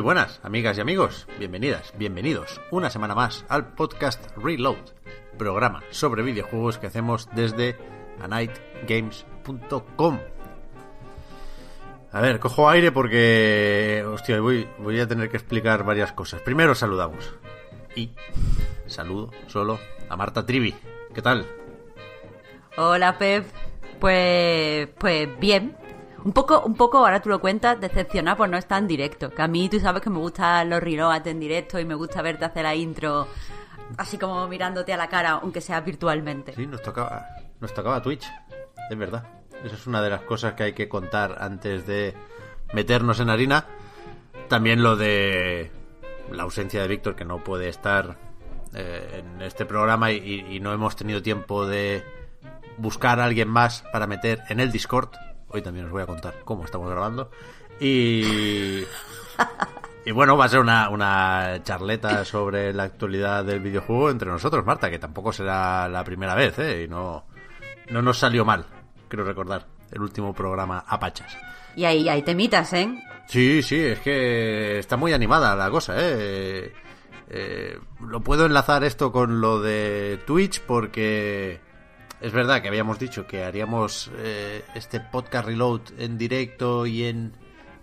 Muy buenas, amigas y amigos. Bienvenidas, bienvenidos una semana más al podcast Reload, programa sobre videojuegos que hacemos desde anightgames.com. A ver, cojo aire porque, hostia, voy, voy a tener que explicar varias cosas. Primero saludamos. Y saludo solo a Marta Trivi. ¿Qué tal? Hola, Pep. Pues, pues bien. Un poco, un poco, ahora tú lo cuentas, decepcionado por no estar en directo. Que a mí tú sabes que me gustan los reloads en directo y me gusta verte hacer la intro así como mirándote a la cara, aunque sea virtualmente. Sí, nos tocaba, nos tocaba Twitch, es verdad. Esa es una de las cosas que hay que contar antes de meternos en harina. También lo de la ausencia de Víctor, que no puede estar eh, en este programa y, y no hemos tenido tiempo de buscar a alguien más para meter en el Discord. Hoy también os voy a contar cómo estamos grabando. Y. Y bueno, va a ser una, una charleta sobre la actualidad del videojuego entre nosotros, Marta, que tampoco será la primera vez, ¿eh? Y no, no nos salió mal, creo recordar, el último programa Apachas. Y ahí hay temitas, ¿eh? Sí, sí, es que está muy animada la cosa, ¿eh? eh lo puedo enlazar esto con lo de Twitch porque es verdad que habíamos dicho que haríamos eh, este podcast reload en directo y en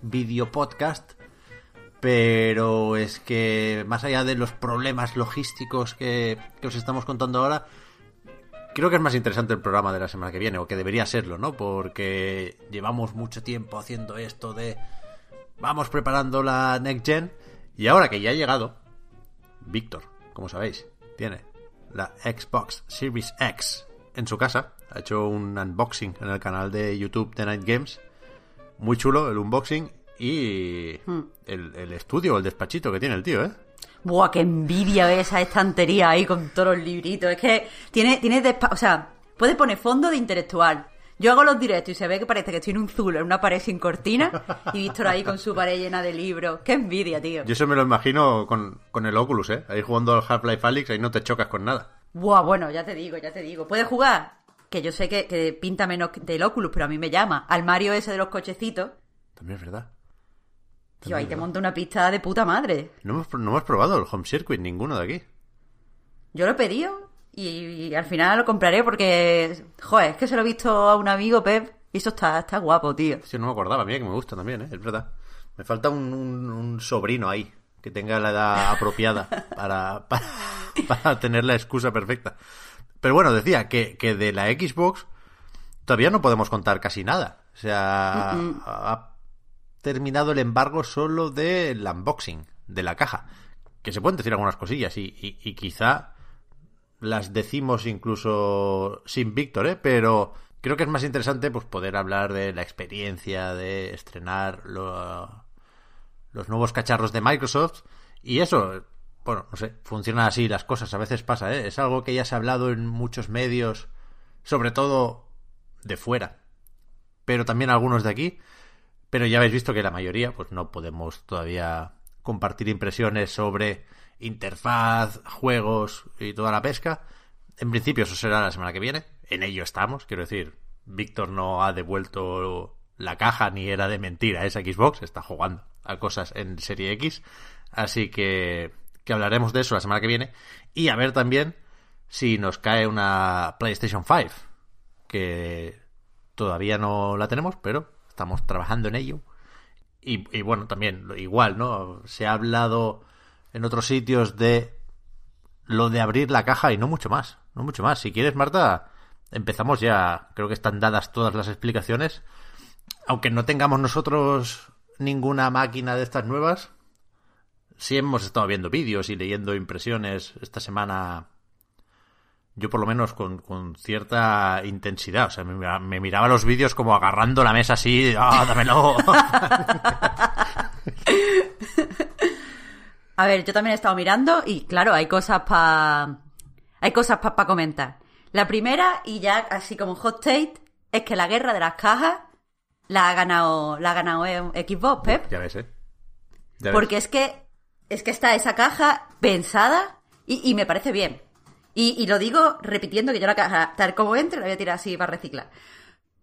video podcast, pero es que más allá de los problemas logísticos que, que, os estamos contando ahora, creo que es más interesante el programa de la semana que viene, o que debería serlo, ¿no? Porque llevamos mucho tiempo haciendo esto de vamos preparando la Next Gen, y ahora que ya ha llegado, Víctor, como sabéis, tiene la Xbox Series X en su casa. Ha hecho un unboxing en el canal de YouTube de Night Games. Muy chulo el unboxing y hmm. el, el, estudio, el despachito que tiene el tío, ¿eh? Buah, qué envidia esa estantería ahí con todos los libritos. Es que tiene, tiene o sea, puedes poner fondo de intelectual. Yo hago los directos y se ve que parece que estoy en un zulo, en una pared sin cortina, y Víctor ahí con su pared llena de libros. Qué envidia, tío. Yo eso me lo imagino con, con el Oculus, ¿eh? Ahí jugando al Half-Life Alyx, ahí no te chocas con nada. Buah, bueno, ya te digo, ya te digo. ¿Puedes jugar? Que yo sé que, que pinta menos del Oculus, pero a mí me llama. Al Mario ese de los cochecitos. También es verdad. Yo ahí te monto una pista de puta madre. No hemos, no hemos probado el Home Circuit, ninguno de aquí. Yo lo he pedido y, y, al final lo compraré porque, joder, es que se lo he visto a un amigo, Pep, y eso está, está guapo, tío. Sí, no me acordaba, mira que me gusta también, ¿eh? es verdad. Me falta un, un, un sobrino ahí que tenga la edad apropiada para, para, para, tener la excusa perfecta. Pero bueno, decía que, que de la Xbox todavía no podemos contar casi nada. O sea, uh -uh. ha terminado el embargo solo del unboxing, de la caja. Que se pueden decir algunas cosillas y, y, y quizá las decimos incluso sin Víctor, ¿eh? Pero creo que es más interesante pues poder hablar de la experiencia de estrenar lo, los nuevos cacharros de Microsoft y eso, bueno, no sé, funciona así las cosas, a veces pasa, ¿eh? Es algo que ya se ha hablado en muchos medios, sobre todo de fuera, pero también algunos de aquí, pero ya habéis visto que la mayoría, pues no podemos todavía compartir impresiones sobre interfaz, juegos y toda la pesca. En principio eso será la semana que viene, en ello estamos, quiero decir, Víctor no ha devuelto la caja ni era de mentira. Esa Xbox, está jugando a cosas en Serie X, así que, que hablaremos de eso la semana que viene y a ver también si nos cae una PlayStation 5, que todavía no la tenemos, pero estamos trabajando en ello. Y, y, bueno, también igual, ¿no? Se ha hablado en otros sitios de lo de abrir la caja y no mucho más, no mucho más. Si quieres, Marta, empezamos ya. Creo que están dadas todas las explicaciones. Aunque no tengamos nosotros ninguna máquina de estas nuevas, sí hemos estado viendo vídeos y leyendo impresiones esta semana. Yo por lo menos con, con cierta intensidad. O sea, me, me miraba los vídeos como agarrando la mesa así. ¡Ah, dámelo! A ver, yo también he estado mirando y claro, hay cosas para hay cosas para comentar. La primera, y ya así como hot take, es que la guerra de las cajas la ha ganado, la ha ganado Xbox, Pep. Ya ves, ¿eh? Porque es que es que está esa caja pensada y, me parece bien. Y, lo digo repitiendo que yo la caja, tal como entre, la voy a tirar así para reciclar.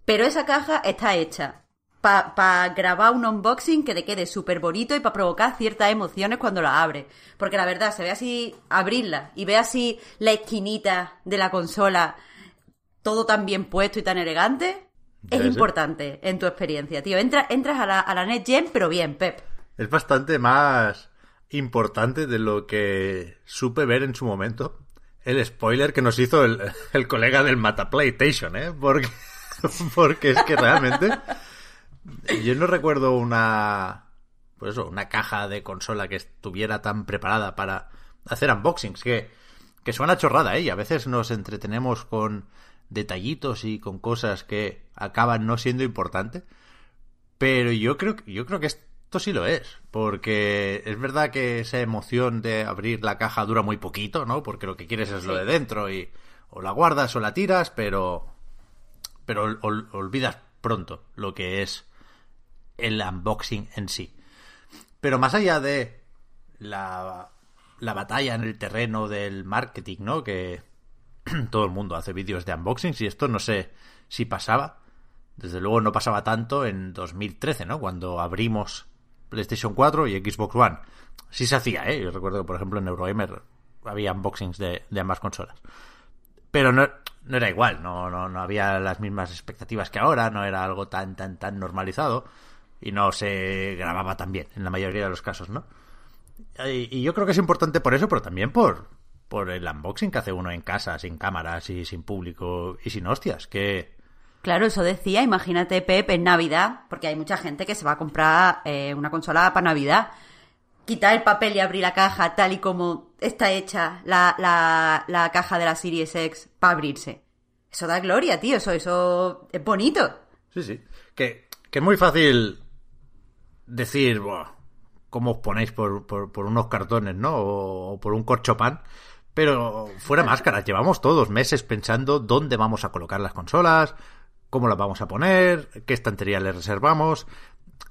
Pero esa caja está hecha para grabar un unboxing que te quede súper bonito y para provocar ciertas emociones cuando la abres. Porque la verdad, se ve así, abrirla y ve así la esquinita de la consola, todo tan bien puesto y tan elegante, es importante en tu experiencia, tío. entras a la, a la pero bien, Pep. Es bastante más importante de lo que supe ver en su momento. El spoiler que nos hizo el, el colega del Mata PlayStation, ¿eh? Porque, porque es que realmente yo no recuerdo una. Pues eso, una caja de consola que estuviera tan preparada para hacer unboxings. Que, que suena chorrada, ¿eh? Y a veces nos entretenemos con detallitos y con cosas que acaban no siendo importantes. Pero yo creo, yo creo que esto sí lo es. Porque es verdad que esa emoción de abrir la caja dura muy poquito, ¿no? Porque lo que quieres es lo de dentro y o la guardas o la tiras, pero. Pero olvidas pronto lo que es el unboxing en sí. Pero más allá de la, la batalla en el terreno del marketing, ¿no? Que todo el mundo hace vídeos de unboxings y esto no sé si pasaba. Desde luego no pasaba tanto en 2013, ¿no? Cuando abrimos PlayStation 4 y Xbox One. Sí se hacía, ¿eh? Yo recuerdo que, por ejemplo, en Eurogamer había unboxings de, de ambas consolas. Pero no, no era igual, no, no, no había las mismas expectativas que ahora, no era algo tan, tan, tan normalizado y no se grababa tan bien en la mayoría de los casos, ¿no? Y, yo creo que es importante por eso, pero también por, por el unboxing que hace uno en casa, sin cámaras y sin público y sin hostias, que... Claro, eso decía, imagínate Pep en Navidad, porque hay mucha gente que se va a comprar eh, una consola para Navidad. Quitar el papel y abrir la caja tal y como está hecha la, la, la caja de la Series X para abrirse. Eso da gloria, tío, eso, eso es bonito. Sí, sí. Que, que es muy fácil decir, ¿cómo os ponéis por, por, unos cartones, ¿no? O, por un corchopan. Pero fuera máscaras, llevamos todos meses pensando dónde vamos a colocar las consolas, cómo las vamos a poner, qué estantería le reservamos.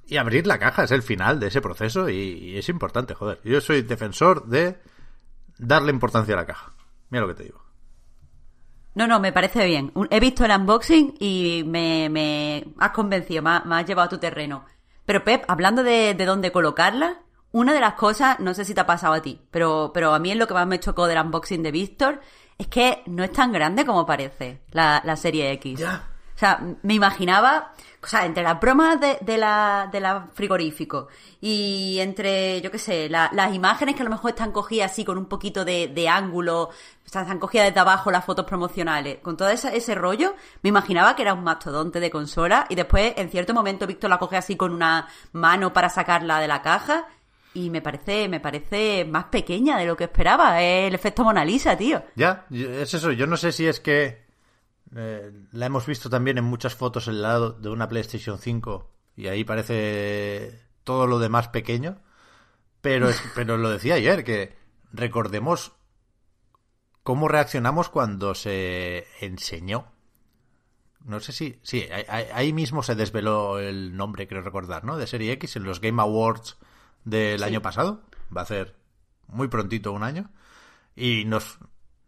Y abrir la caja es el final de ese proceso y, es importante, joder. Yo soy defensor de darle importancia a la caja. Mira lo que te digo. No, no, me parece bien. He visto el unboxing y me, me has convencido, me, me has llevado a tu terreno. Pero Pep, hablando de, de dónde colocarla, una de las cosas, no sé si te ha pasado a ti, pero, pero a mí es lo que más me chocó del unboxing de Víctor, es que no es tan grande como parece la, la serie X. Ya. O sea, me imaginaba, o sea, entre las bromas de, de, la, de la frigorífico y entre, yo qué sé, las imágenes que a lo mejor están cogidas así con un poquito de, de ángulo, sea, están cogidas desde abajo las fotos promocionales, con todo ese, ese rollo, me imaginaba que era un mastodonte de consola y después, en cierto momento, Víctor la coge así con una mano para sacarla de la caja y me parece, me parece más pequeña de lo que esperaba. Es el efecto Mona Lisa, tío. Ya, es eso. Yo no sé si es que eh, la hemos visto también en muchas fotos al lado de una PlayStation 5 y ahí parece todo lo demás pequeño. Pero, pero lo decía ayer, que recordemos cómo reaccionamos cuando se enseñó. No sé si. Sí, ahí, mismo se desveló el nombre, creo recordar, ¿no? De Serie X en los Game Awards del año pasado. Va a ser muy prontito un año. Y nos,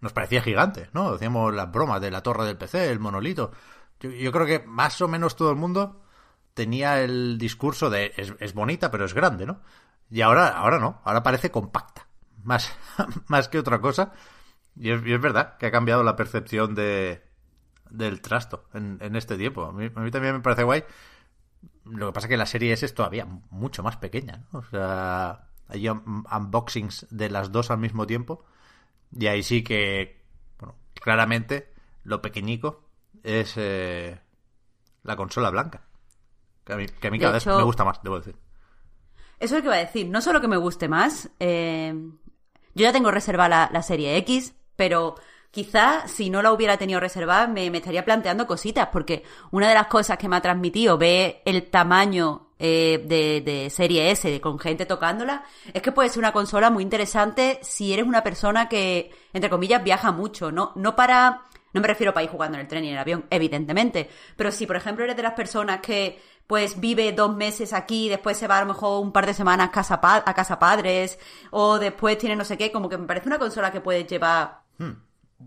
nos parecía gigante, ¿no? Decíamos las bromas de la torre del PC, el monolito. Yo, creo que más o menos todo el mundo tenía el discurso de es, bonita, pero es grande, ¿no? Y ahora, ahora no, ahora parece compacta, más, más que otra cosa. Y es, verdad que ha cambiado la percepción de, del trasto en, en este tiempo. A mí, a también me parece guay. Lo que pasa es que la serie S es todavía mucho más pequeña, ¿no? O sea, hay unboxings de las dos al mismo tiempo y ahí sí que, bueno, claramente lo pequeñico es eh, la consola blanca. Que a mí, cada vez me gusta más, debo decir. Eso es lo que iba a decir. No solo que me guste más. eh, yo ya tengo reservada la, la serie X, pero quizá si no la hubiera tenido reservada me, me estaría planteando cositas, porque una de las cosas que me ha transmitido ver el tamaño eh, de, de serie S de- con gente tocándola es que puede ser una consola muy interesante si eres una persona que, entre comillas, viaja mucho. No, no para. No me refiero para ir jugando en el tren y en el avión, evidentemente. Pero si, por ejemplo, eres de las personas que pues vive dos meses aquí, después se va a lo mejor un par de semanas casa a casa padres, o después tiene no sé qué, como que me parece una consola que puedes llevar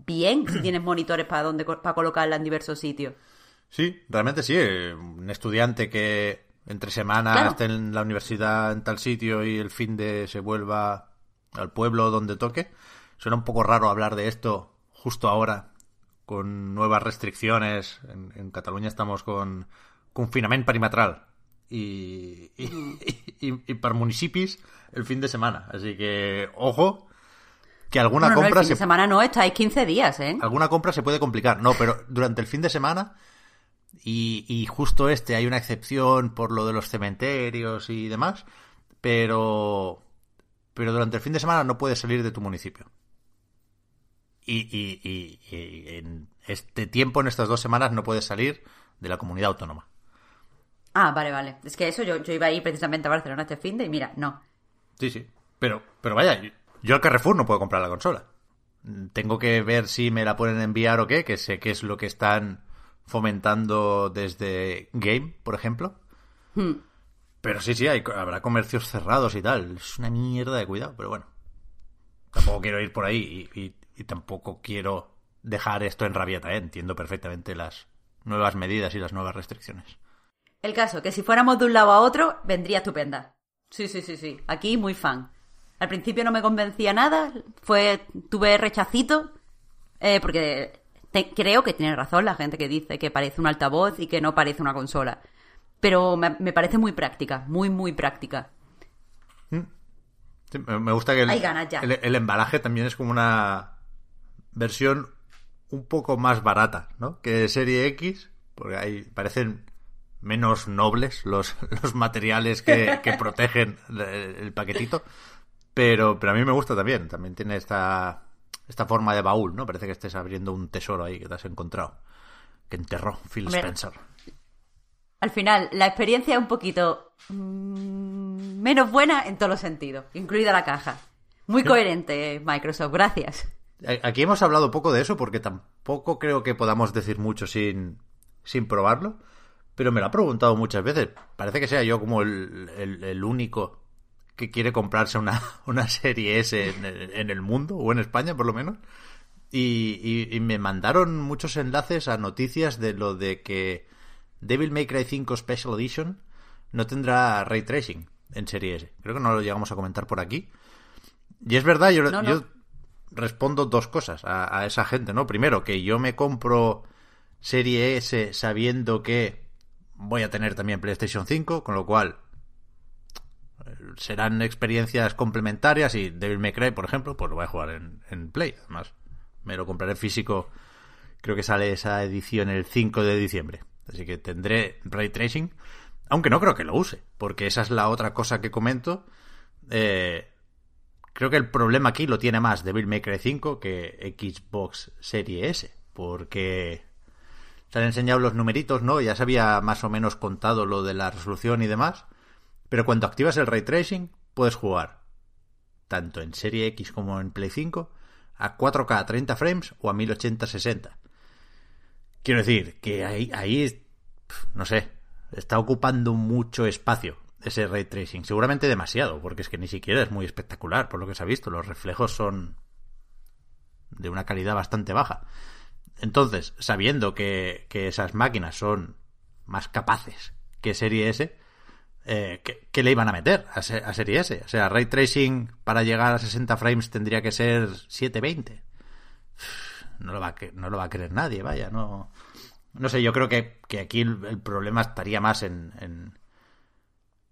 bien si tienes monitores para donde para colocarla en diversos sitios. Sí, realmente sí. eh, Un estudiante que entre semana Claro. esté en la universidad en tal sitio y el fin de se vuelva al pueblo donde toque. Suena un poco raro hablar de esto justo ahora, con nuevas restricciones. En, en Cataluña estamos con confinamiento perimetral y, y, y, y per municipis el fin de semana. Así que, ojo, que alguna No, no, el compra fin se de semana no, estáis 15 días, ¿eh? alguna compra se puede complicar. No, pero durante el fin de semana y, y justo este hay una excepción por lo de los cementerios y demás, pero pero durante el fin de semana no puedes salir de tu municipio. Y, y, y- y en este tiempo, en estas dos semanas, no puedes salir de la comunidad autónoma. Ah, vale, vale. Es que eso, yo, yo iba a ir precisamente a Barcelona este fin de y mira, no. Sí, sí. Pero, pero vaya, yo al Carrefour no puedo comprar la consola. Tengo que ver si me la pueden enviar o qué, que sé que es lo que están fomentando desde Game, por ejemplo. Hmm. Pero sí, sí, hay, habrá comercios cerrados y tal. Es una mierda de cuidado, pero bueno. Tampoco quiero ir por ahí y, y- y tampoco quiero dejar esto en rabieta, ¿eh? Entiendo perfectamente las nuevas medidas y las nuevas restricciones. El caso, que si fuéramos de un lado a otro, vendría estupenda. Sí, sí, sí, sí. Aquí muy fan. Al principio no me convencía nada, fue tuve rechacito, eh, porque te- creo que tiene razón la gente que dice que parece un altavoz y que no parece una consola. Pero me, me parece muy práctica, muy, muy práctica. Sí, me gusta que el embalaje también es como una versión un poco más barata, ¿no? Que Serie X, porque ahí parecen menos nobles los, los materiales que, que protegen el, el paquetito. Pero, pero a mí me gusta también. También tiene esta, esta forma de baúl, ¿no? Parece que estés abriendo un tesoro ahí que te has encontrado. Que enterró Phil Hombre. Spencer. Al final, la experiencia es un poquito mm, menos buena en todos los sentidos, incluida la caja. Muy coherente, Microsoft, gracias. Aquí hemos hablado poco de eso porque tampoco creo que podamos decir mucho sin, sin probarlo. Pero me lo ha preguntado muchas veces. Parece que sea yo como el, el- el único que quiere comprarse una, una serie S en el, en el mundo, o en España por lo menos. Y, y- y me mandaron muchos enlaces a noticias de lo de que Devil May Cry 5 Special Edition no tendrá ray tracing en serie S. Creo que no lo llegamos a comentar por aquí. Y es verdad, yo, No, no. yo respondo dos cosas a, a esa gente, ¿no? Primero, que yo me compro Serie S sabiendo que voy a tener también PlayStation 5, con lo cual serán experiencias complementarias y Devil May Cry, por ejemplo, pues lo voy a jugar en, Play, además. Me lo compraré físico, creo que sale esa edición el 5 de diciembre. Así que tendré Ray Tracing, aunque no creo que lo use, porque esa es la otra cosa que comento. Eh, creo que el problema aquí lo tiene más Devil May Cry 5 que Xbox Serie S, porque se han enseñado los numeritos, ¿no? Ya se había más o menos contado lo de la resolución y demás, pero cuando activas el ray tracing puedes jugar tanto en Serie X como en Play 5 a 4K a 30 frames o a 1080-60. Quiero decir que ahí, no sé, está ocupando mucho espacio ese ray tracing. Seguramente demasiado, porque es que ni siquiera es muy espectacular, por lo que se ha visto. Los reflejos son de una calidad bastante baja. Entonces, sabiendo que, que esas máquinas son más capaces que Serie S, eh, ¿qué, le iban a meter a, a Serie S? O sea, ray tracing para llegar a 60 frames tendría que ser 720. No lo va a, no lo va a creer nadie, vaya, no. No sé, yo creo que, que aquí el, problema estaría más en, en,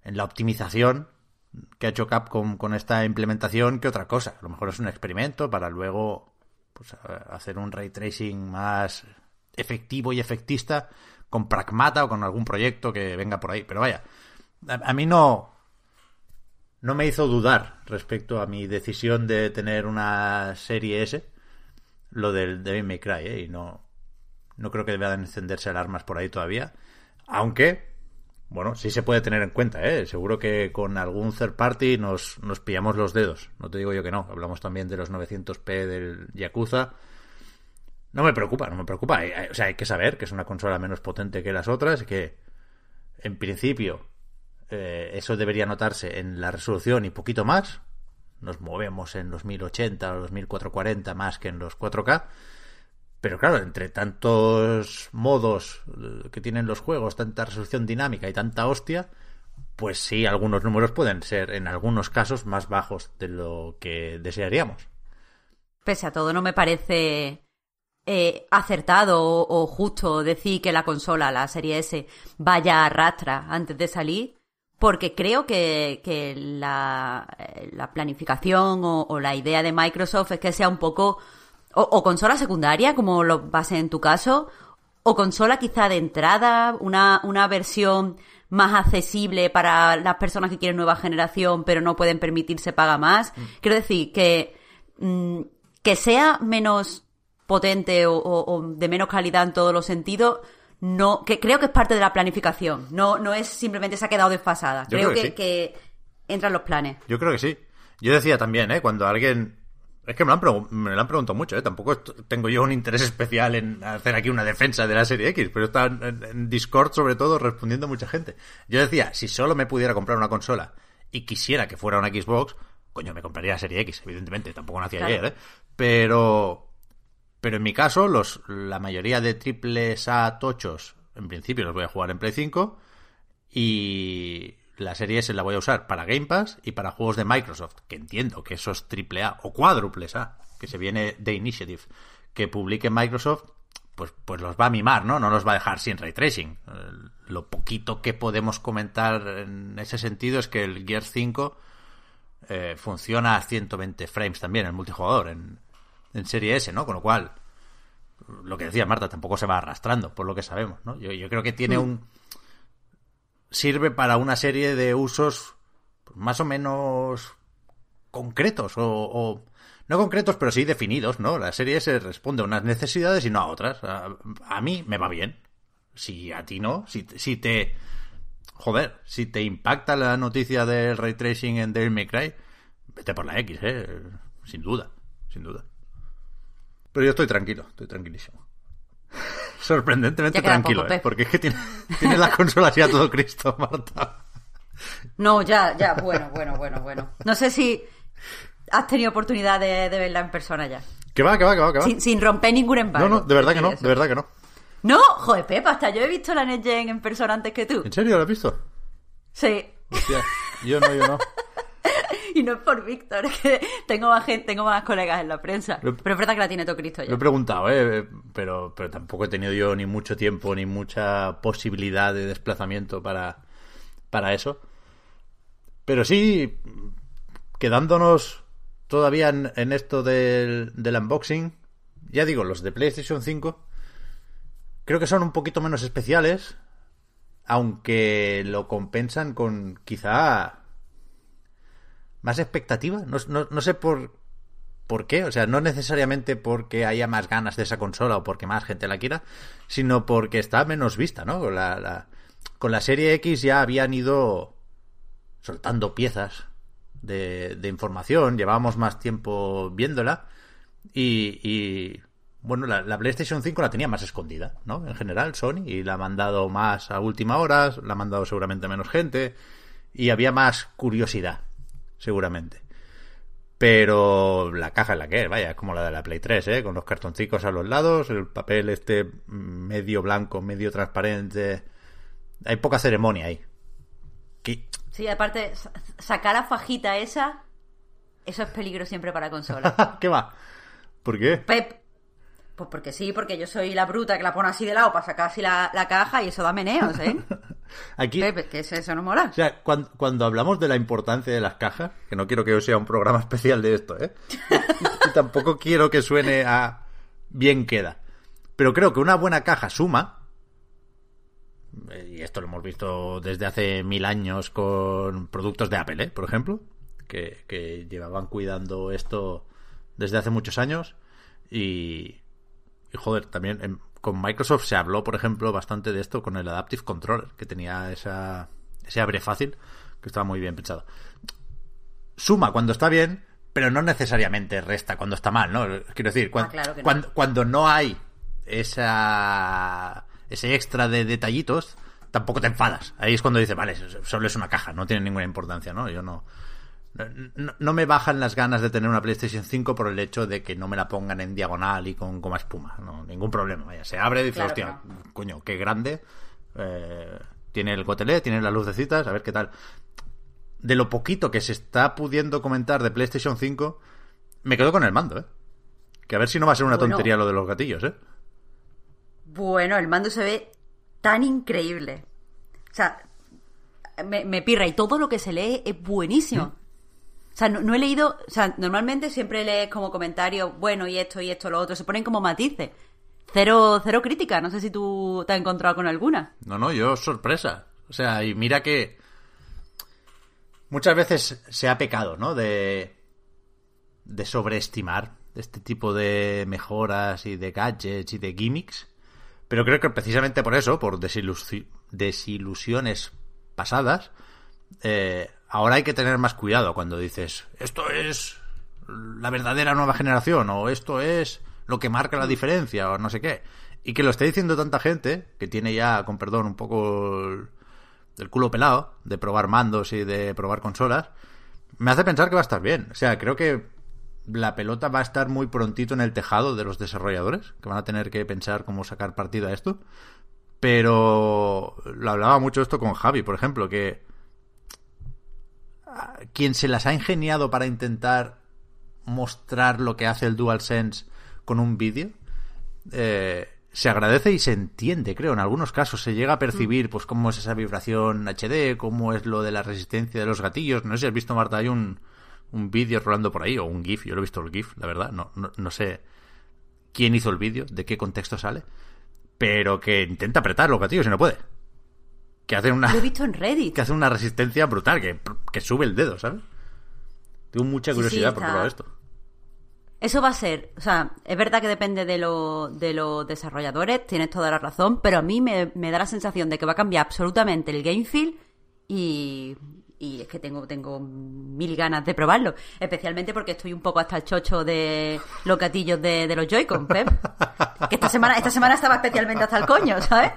la optimización que ha hecho Capcom con esta implementación que otra cosa. A lo mejor es un experimento para luego pues, hacer un ray tracing más efectivo y efectista con Pragmata o con algún proyecto que venga por ahí. Pero vaya, a, mí no, no me hizo dudar respecto a mi decisión de tener una serie S, lo del Devil May Cry, ¿eh? y no, no creo que deban encenderse alarmas por ahí todavía, aunque, bueno, sí se puede tener en cuenta, ¿eh? seguro que con algún third party nos, nos pillamos los dedos, no te digo yo que no, hablamos también de los 900p del Yakuza, no me preocupa, no me preocupa, o sea, hay que saber que es una consola menos potente que las otras, que en principio eh, eso debería notarse en la resolución y poquito más. Nos movemos en los 1080 o los 1440 más que en los 4K. Pero claro, entre tantos modos eh, que tienen los juegos, tanta resolución dinámica y tanta hostia, pues sí, algunos números pueden ser en algunos casos más bajos de lo que desearíamos. Pese a todo, no me parece eh, acertado o, o, justo decir que la consola, la serie S, vaya a rastra antes de salir, porque creo que, que la, eh, la, planificación o, o, la idea de Microsoft es que sea un poco o, o, consola secundaria, como lo va a ser en tu caso, o consola quizá de entrada, una, una versión más accesible para las personas que quieren nueva generación pero no pueden permitirse pagar más. Mm. Quiero decir que, mm, que sea menos potente o, o de menos calidad en todos los sentidos no, que creo que es parte de la planificación. No, no es simplemente se ha quedado desfasada. creo, creo, que, que, sí. que entran los planes. Yo creo que sí. Yo decía también, ¿eh? Cuando alguien es que me lo, han me lo han preguntado mucho, ¿eh? Tampoco tengo yo un interés especial en hacer aquí una defensa de la serie X, pero está en, en, Discord sobre todo respondiendo mucha gente. Yo decía, si solo me pudiera comprar una consola y quisiera que fuera una Xbox, coño, me compraría la serie X, evidentemente, tampoco nacía claro. ayer, ¿eh? Pero pero en mi caso, los, la mayoría de triples A tochos, en principio los voy a jugar en Play 5. Y la serie S la voy a usar para Game Pass y para juegos de Microsoft, que entiendo que esos triple A o cuádruples A, que se viene de Initiative, que publique Microsoft, pues, pues los va a mimar, ¿no? No los va a dejar sin ray tracing. Lo poquito que podemos comentar en ese sentido es que el Gear 5 eh, funciona a 120 frames también en multijugador, en, en Serie S, ¿no? Con lo cual, lo que decía Marta, tampoco se va arrastrando, por lo que sabemos, ¿no? Yo, yo creo que tiene mm. un... sirve para una serie de usos más o menos concretos o, o, no concretos pero sí definidos, ¿no? La serie S responde a unas necesidades y no a otras. A, a mí me va bien. Si a ti no, si, si te joder, si te impacta la noticia del ray tracing en Devil May Cry, vete por la X, eh, sin duda, sin duda. Pero yo estoy tranquilo, estoy tranquilísimo. Sorprendentemente tranquilo, poco, ¿eh? porque es que tiene, tiene las consolas ya todo Cristo, Marta. No, ya, ya, bueno, bueno, bueno, bueno. No sé si has tenido oportunidad de, de verla en persona ya. Que va, que va, que va, que va. Sin, sin romper ningún embargo. No, no, de verdad que no, eso. de verdad que no. No, joder, Pepa, hasta yo he visto la NetGen en persona antes que tú. ¿En serio la has visto? Sí. Hostia, yo no, yo no. y no es por Víctor, que tengo más gente, tengo más colegas en la prensa. Lo, pero es verdad que la tiene todo Cristo ya. Lo he preguntado, ¿eh? pero, pero tampoco he tenido yo ni mucho tiempo ni mucha posibilidad de desplazamiento para, para eso. Pero sí, quedándonos todavía en, en esto del, del unboxing, ya digo, los de PlayStation 5 creo que son un poquito menos especiales, aunque lo compensan con quizá más expectativa. No, no, no sé por, por qué, o sea, no necesariamente porque haya más ganas de esa consola o porque más gente la quiera, sino porque está menos vista, ¿no? La, la, con la serie X ya habían ido soltando piezas de, de información, llevábamos más tiempo viéndola y, y bueno, la, la, PlayStation 5 la tenía más escondida, ¿no? En general, Sony, y la ha mandado más a última hora, la ha mandado seguramente menos gente, y había más curiosidad seguramente. Pero la caja es la que es, vaya, es como la de la Play 3, ¿eh? Con los cartoncicos a los lados, el papel este medio blanco, medio transparente. Hay poca ceremonia ahí. ¿Qué? Sí, aparte, sacar la fajita esa, eso es peligro siempre para consola. ¿Qué va? ¿Por qué? Pep, pues porque sí, porque yo soy la bruta que la pone así de lado para sacar así la, la caja y eso da meneos, ¿eh? Aquí, Pepe, que eso no mola. O sea, cuando, cuando, hablamos de la importancia de las cajas, que no quiero que yo sea un programa especial de esto, ¿eh? y, tampoco quiero que suene a bien queda. Pero creo que una buena caja suma. eh, y esto lo hemos visto desde hace mil años con productos de Apple, ¿eh? por ejemplo, que, que llevaban cuidando esto desde hace muchos años y joder, también en- con Microsoft se habló, por ejemplo, bastante de esto con el Adaptive Controller, que tenía esa, ese abre fácil, que estaba muy bien pensado. Suma cuando está bien, pero no necesariamente resta cuando está mal, ¿no? Quiero decir, cuan- Ah, claro no. cuando, cuando no hay esa ese extra de detallitos, tampoco te enfadas. Ahí es cuando dices, vale, solo es una caja, no tiene ninguna importancia, ¿no? Yo no, no, no me bajan las ganas de tener una PlayStation 5 por el hecho de que no me la pongan en diagonal y con goma espuma. No, ningún problema. Vaya, se abre y dice, Claro hostia, coño, qué grande. Eh, tiene el gotelé, tiene las lucecitas, a ver qué tal. De lo poquito que se está pudiendo comentar de PlayStation 5, me quedo con el mando, ¿eh? Que a ver si no va a ser una Bueno. tontería lo de los gatillos, ¿eh? Bueno, el mando se ve tan increíble. O sea, me, me pirra y todo lo que se lee es buenísimo. O sea, no, he leído, o sea, normalmente siempre lees como comentarios, bueno, y esto y esto, lo otro, se ponen como matices. Cero, cero crítica, no sé si tú te has encontrado con alguna. No, no, yo sorpresa. O sea, y mira que muchas veces se ha pecado, ¿no? De, de sobreestimar este tipo de mejoras y de gadgets y de gimmicks. Pero creo que precisamente por eso, por desilusi- desilusiones pasadas, eh, ahora hay que tener más cuidado cuando dices, esto es la verdadera nueva generación o esto es lo que marca la diferencia o no sé qué. Y que lo esté diciendo tanta gente que tiene ya, con perdón, un poco el, culo pelado de probar mandos y de probar consolas, me hace pensar que va a estar bien. O sea, creo que la pelota va a estar muy prontito en el tejado de los desarrolladores, que van a tener que pensar cómo sacar partido a esto. Pero lo hablaba mucho esto con Javi, por ejemplo, que quien se las ha ingeniado para intentar mostrar lo que hace el DualSense con un vídeo, eh, se agradece y se entiende, creo. En algunos casos se llega a percibir, pues, cómo es esa vibración HD, cómo es lo de la resistencia de los gatillos. No sé si has visto, Marta, hay un, un vídeo rolando por ahí, o un GIF. Yo lo he visto el GIF, la verdad. No, no, no sé quién hizo el vídeo, de qué contexto sale. Pero que intenta apretar los gatillos y no puede. Que hace una, Lo he visto en Reddit. que hace una resistencia brutal, que, que sube el dedo, ¿sabes? Tengo mucha curiosidad sí, por probar esto. Eso va a ser, o sea, es verdad que depende de, lo- de los desarrolladores, tienes toda la razón, pero a mí me, me da la sensación de que va a cambiar absolutamente el game feel y, y es que tengo, tengo mil ganas de probarlo, especialmente porque estoy un poco hasta el chocho de los gatillos de, de los Joy-Con, Pep. Que esta semana, esta semana estaba especialmente hasta el coño, ¿sabes?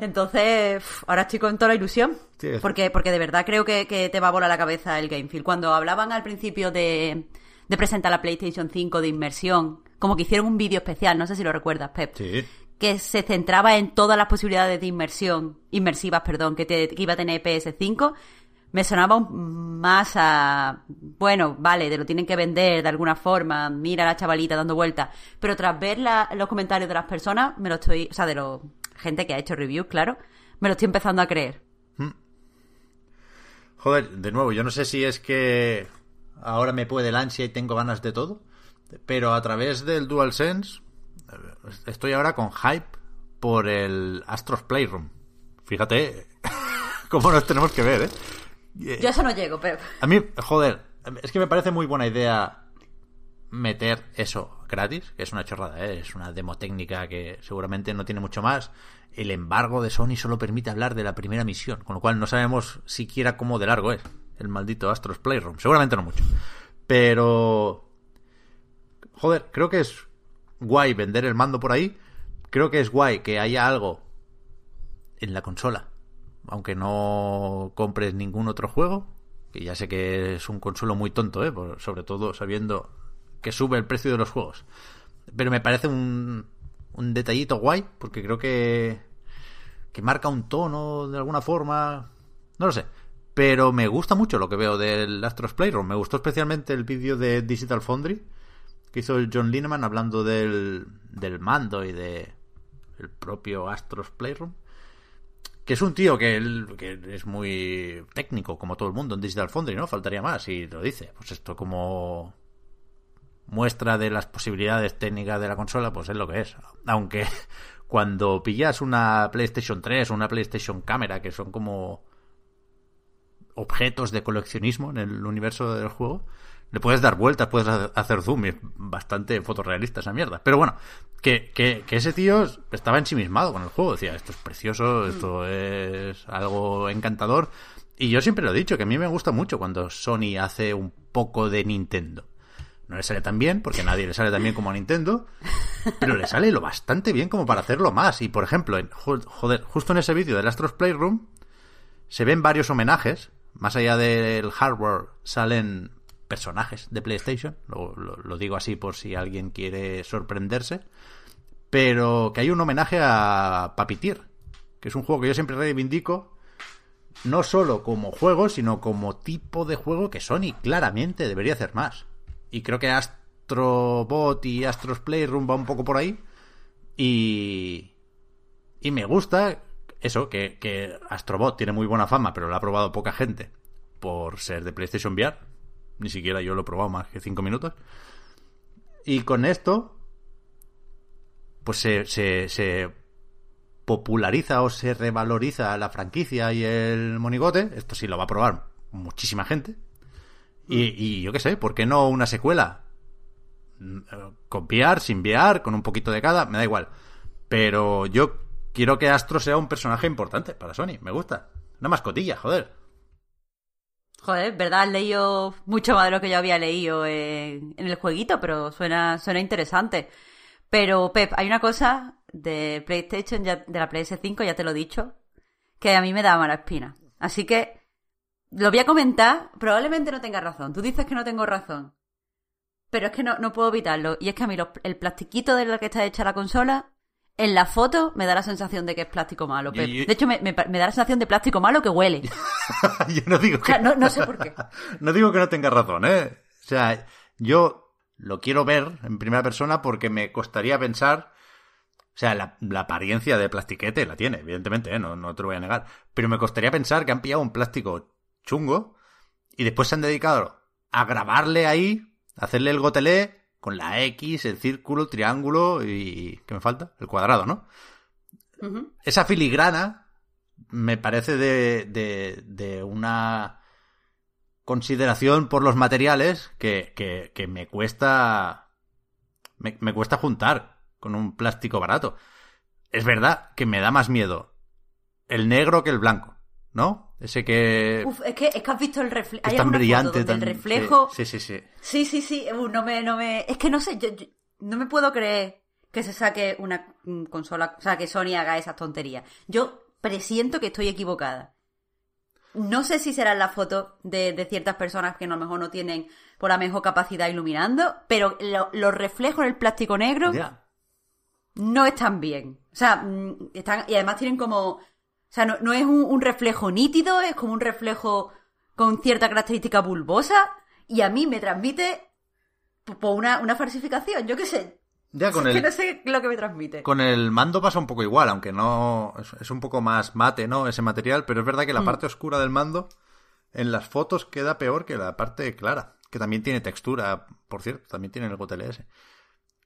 Entonces, ahora estoy con toda la ilusión. Sí, Porque, porque de verdad creo que, que te va a volar la cabeza el game feel. Cuando hablaban al principio de, de presentar la PlayStation 5 de inmersión, como que hicieron un vídeo especial, no sé si lo recuerdas, Pep. Sí. Que se centraba en todas las posibilidades de inmersión, inmersivas, perdón, que, te- que iba a tener PS5. Me sonaba un- más a, bueno, vale, te lo tienen que vender de alguna forma, mira a la chavalita dando vueltas, pero tras ver la- los comentarios de las personas, me lo estoy, o sea, de la gente que ha hecho reviews, claro, me lo estoy empezando a creer. Joder, de nuevo, yo no sé si es que ahora me puede el ansia y tengo ganas de todo, pero a través del DualSense eh, estoy ahora con hype por el Astros Playroom. Fíjate cómo nos tenemos que ver, ¿eh? Yo eso no llego, Pep. A mí, joder, es que me parece muy buena idea meter eso gratis, que es una chorrada, ¿eh? es una demo técnica que seguramente no tiene mucho más. El embargo de Sony solo permite hablar de la primera misión, con lo cual no sabemos siquiera cómo de largo es el maldito Astros Playroom. Seguramente no mucho. Pero... Joder, creo que es guay vender el mando por ahí. Creo que es guay que haya algo en la consola. Aunque no compres ningún otro juego. Que ya sé que es un consuelo muy tonto, ¿eh? Sobre todo sabiendo que sube el precio de los juegos. Pero me parece un, un detallito guay. Porque creo que, que marca un tono de alguna forma. No lo sé. Pero me gusta mucho lo que veo del Astros Playroom. Me gustó especialmente el vídeo de Digital Foundry que hizo el John Lineman hablando del, del mando y de el propio Astros Playroom. Que es un tío que, él, que es muy técnico, como todo el mundo en Digital Foundry, ¿no? Faltaría más, y lo dice. Pues esto como muestra de las posibilidades técnicas de la consola, pues es lo que es. Aunque cuando pillas una PlayStation 3 o una PlayStation Cámara, que son como objetos de coleccionismo en el universo del juego, le puedes dar vueltas, puedes hacer zoom, es bastante fotorrealista esa mierda. Pero bueno, que, que, que, ese tío estaba ensimismado con el juego, decía, esto es precioso, esto es algo encantador. Y yo siempre lo he dicho, que a mí me gusta mucho cuando Sony hace un poco de Nintendo. No le sale tan bien, porque a nadie le sale tan bien como a Nintendo, pero le sale lo bastante bien como para hacerlo más. Y por ejemplo, en, joder, justo en ese vídeo del Astros Playroom se ven varios homenajes. Más allá del hardware, salen personajes de PlayStation. Lo, lo, digo así por si alguien quiere sorprenderse. Pero que hay un homenaje a Papitir, que es un juego que yo siempre reivindico. No solo como juego, sino como tipo de juego que Sony claramente debería hacer más. Y creo que Astrobot y Astros Playroom va un poco por ahí. Y. Y me gusta eso, que, que Astrobot tiene muy buena fama, pero lo ha probado poca gente por ser de PlayStation VR. Ni siquiera yo lo he probado más que 5 minutos. Y con esto, pues se, se, populariza o se revaloriza la franquicia y el monigote. Esto sí lo va a probar muchísima gente. Y, y yo qué sé, ¿por qué no una secuela? Con VR, sin VR, con un poquito de cada, me da igual. Pero yo quiero que Astro sea un personaje importante para Sony, me gusta. Una mascotilla, joder. Joder, ¿verdad? Has leído mucho más de lo que yo había leído en, el jueguito, pero suena, suena interesante. Pero, Pep, hay una cosa de PlayStation, de la PS5, ya te lo he dicho, que a mí me da mala espina. Así que lo voy a comentar, probablemente no tengas razón. Tú dices que no tengo razón. Pero es que no, no puedo evitarlo. Y es que a mí el plastiquito de lo que está hecha la consola en la foto me da la sensación de que es plástico malo. De hecho, me, da la sensación de plástico malo que huele. yo no digo que... no, sé por qué. no digo que no tenga razón, ¿eh? O sea, yo lo quiero ver en primera persona porque me costaría pensar... O sea, la, apariencia de plastiquete la tiene, evidentemente, ¿eh? no, no te lo voy a negar. Pero me costaría pensar que han pillado un plástico chungo y después se han dedicado a grabarle ahí, a hacerle el gotelé con la X, el círculo, el triángulo y... ¿qué me falta? El cuadrado, ¿no? Esa filigrana me parece de, de, de, una consideración por los materiales que, que, que me cuesta me, me, cuesta juntar con un plástico barato. Es verdad que me da más miedo el negro que el blanco, ¿no? Ese que. Uf, es que, es que has visto el reflejo. Es tan brillante. El reflejo. Sí, sí, sí. Sí, sí, sí. no, me, no me. Es que no sé, yo, no me puedo creer que se saque una consola. O sea, que Sony haga esas tonterías. Yo presiento que estoy equivocada. No sé si serán las fotos de, de, ciertas personas que a lo mejor no tienen por la mejor capacidad iluminando, pero los reflejos en el plástico negro no están bien. O sea, mm, están, y además tienen como sea, no, es un, reflejo nítido, es como un reflejo con cierta característica bulbosa y a mí me transmite por una, una falsificación, yo qué sé. Ya, con es el, que no sé lo que me transmite. Con el mando pasa un poco igual, aunque no. Es, un poco más mate, ¿no? Ese material, pero es verdad que la mm. parte oscura del mando en las fotos queda peor que la parte clara, que también tiene textura, por cierto, también tiene el GTLS.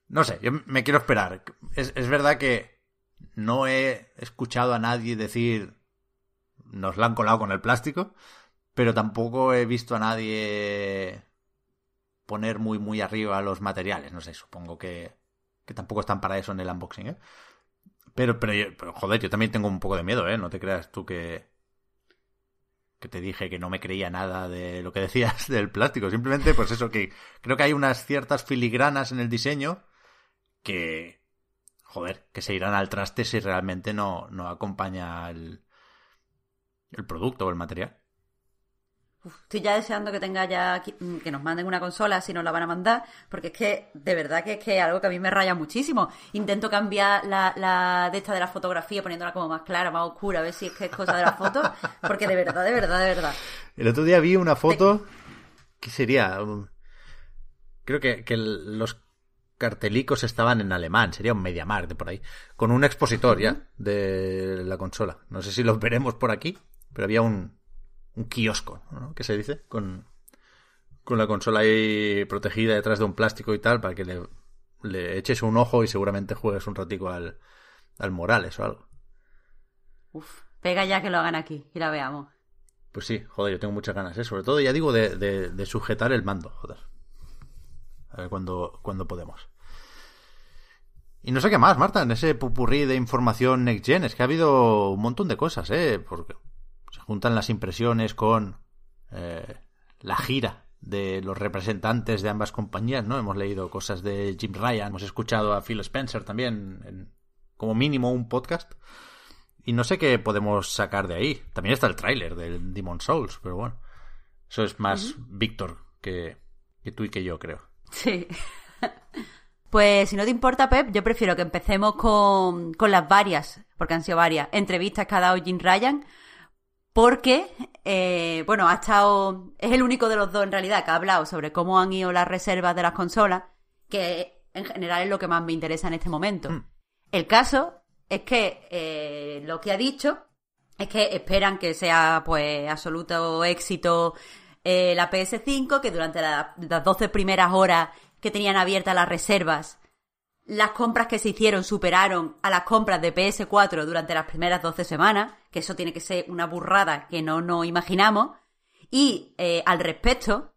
No sé, yo me quiero esperar. Es, es verdad que no he escuchado a nadie decir nos la han colado con el plástico, pero tampoco he visto a nadie poner muy muy arriba los materiales. No sé, supongo que, que tampoco están para eso en el unboxing, ¿eh? Pero, pero, pero, joder, yo también tengo un poco de miedo, ¿eh? No te creas tú que, que te dije que no me creía nada de lo que decías del plástico. Simplemente, pues eso, que creo que hay unas ciertas filigranas en el diseño que, joder, que se irán al traste si realmente no, no acompaña el, el producto o el material. estoy ya deseando que tenga ya mm, que nos manden una consola si nos la van a mandar, porque es que de verdad que es que algo que a mí me raya muchísimo. Intento cambiar la, la de esta de la fotografía poniéndola como más clara, más oscura, a ver si es que es cosa de la foto, porque de verdad, de verdad, de verdad. El otro día vi una foto que sería creo que, que los cartelicos estaban en alemán, sería un MediaMarkt de por ahí, con un expositor ya de la consola. No sé si los veremos por aquí, pero había un, un kiosco, ¿no? ¿Qué se dice? Con, con la consola ahí protegida detrás de un plástico y tal, para que le, le eches un ojo y seguramente juegues un ratico al, al Morales o algo. Uf, pega ya que lo hagan aquí y la veamos. Pues sí, joder, yo tengo muchas ganas, ¿eh? Sobre todo, ya digo, de, de, de sujetar el mando, joder. A ver cuándo, cuándo podemos. Y no sé qué más, Marta, en ese pupurrí de información Next Gen. Es que ha habido un montón de cosas, ¿eh? Porque se juntan las impresiones con eh, la gira de los representantes de ambas compañías, ¿no? Hemos leído cosas de Jim Ryan, hemos escuchado a Phil Spencer también, en, como mínimo un podcast. Y no sé qué podemos sacar de ahí. También está el tráiler del Demon Souls, pero bueno. Eso es más Víctor que, que tú y que yo, creo. Sí. Pues si no te importa, Pep, yo prefiero que empecemos con, con las varias, porque han sido varias, entrevistas que ha dado Jim Ryan, porque, eh, bueno, ha estado, es el único de los dos en realidad que ha hablado sobre cómo han ido las reservas de las consolas, que en general es lo que más me interesa en este momento. Mm. El caso es que eh, lo que ha dicho es que esperan que sea pues absoluto éxito eh, la PS5, que durante la- las 12 primeras horas que tenían abiertas las reservas, las compras que se hicieron superaron a las compras de PS4 durante las primeras 12 semanas, que eso tiene que ser una burrada que no nos imaginamos. Y eh, al respecto,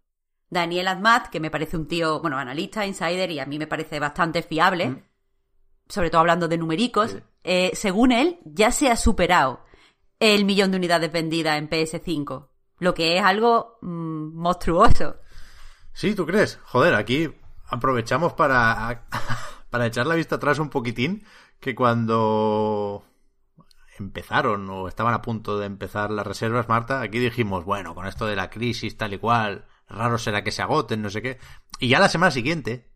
Daniel Azmat, que me parece un tío, bueno, analista, insider, y a mí me parece bastante fiable, sobre todo hablando de numericos, Sí. eh, según él, ya se ha superado el millón de unidades vendidas en PS5, lo que es algo mm, monstruoso. Sí, ¿tú crees? Joder, aquí aprovechamos para, para echar la vista atrás un poquitín, que cuando empezaron o estaban a punto de empezar las reservas, Marta, aquí dijimos, bueno, con esto de la crisis tal y cual, raro será que se agoten, no sé qué. Y ya la semana siguiente,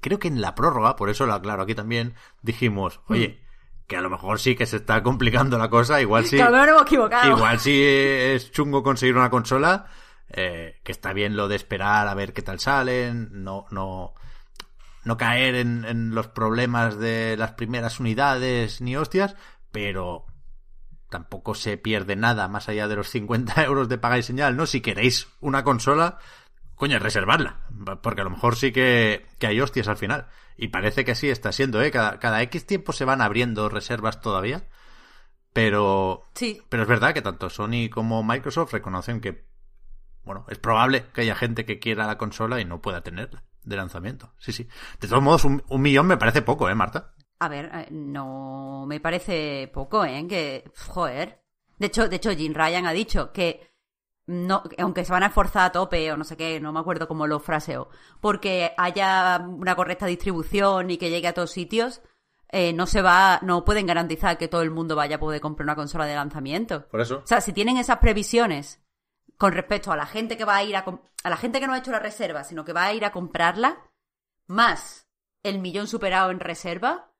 creo que en la prórroga, por eso lo aclaro aquí también, dijimos, oye, que a lo mejor sí que se está complicando la cosa, igual sí. Equivocado. Igual si es chungo conseguir una consola, eh, que está bien lo de esperar a ver qué tal salen, no, no, no caer en, en los problemas de las primeras unidades ni hostias, pero tampoco se pierde nada más allá de los 50 euros de paga y señal, ¿no? Si queréis una consola, coño, reservarla, porque a lo mejor sí que, que hay hostias al final. Y parece que así está siendo, ¿eh? Cada, cada X tiempo se van abriendo reservas todavía, pero Sí, pero es verdad que tanto Sony como Microsoft reconocen que, bueno, es probable que haya gente que quiera la consola y no pueda tenerla de lanzamiento. Sí, sí. De todos modos, un, un millón me parece poco, ¿eh, Marta? A ver, eh, no me parece poco, ¿eh? Que, joder. De hecho, de hecho, Jim Ryan ha dicho que no, que aunque se van a esforzar a tope o no sé qué, no me acuerdo cómo lo fraseó, porque haya una correcta distribución y que llegue a todos sitios, eh, no se va, no pueden garantizar que todo el mundo vaya a poder comprar una consola de lanzamiento. Por eso. O sea, si tienen esas previsiones con respecto a la gente que va a ir a a la gente que no ha hecho la reserva, sino que va a ir a comprarla, más el millón superado en reserva,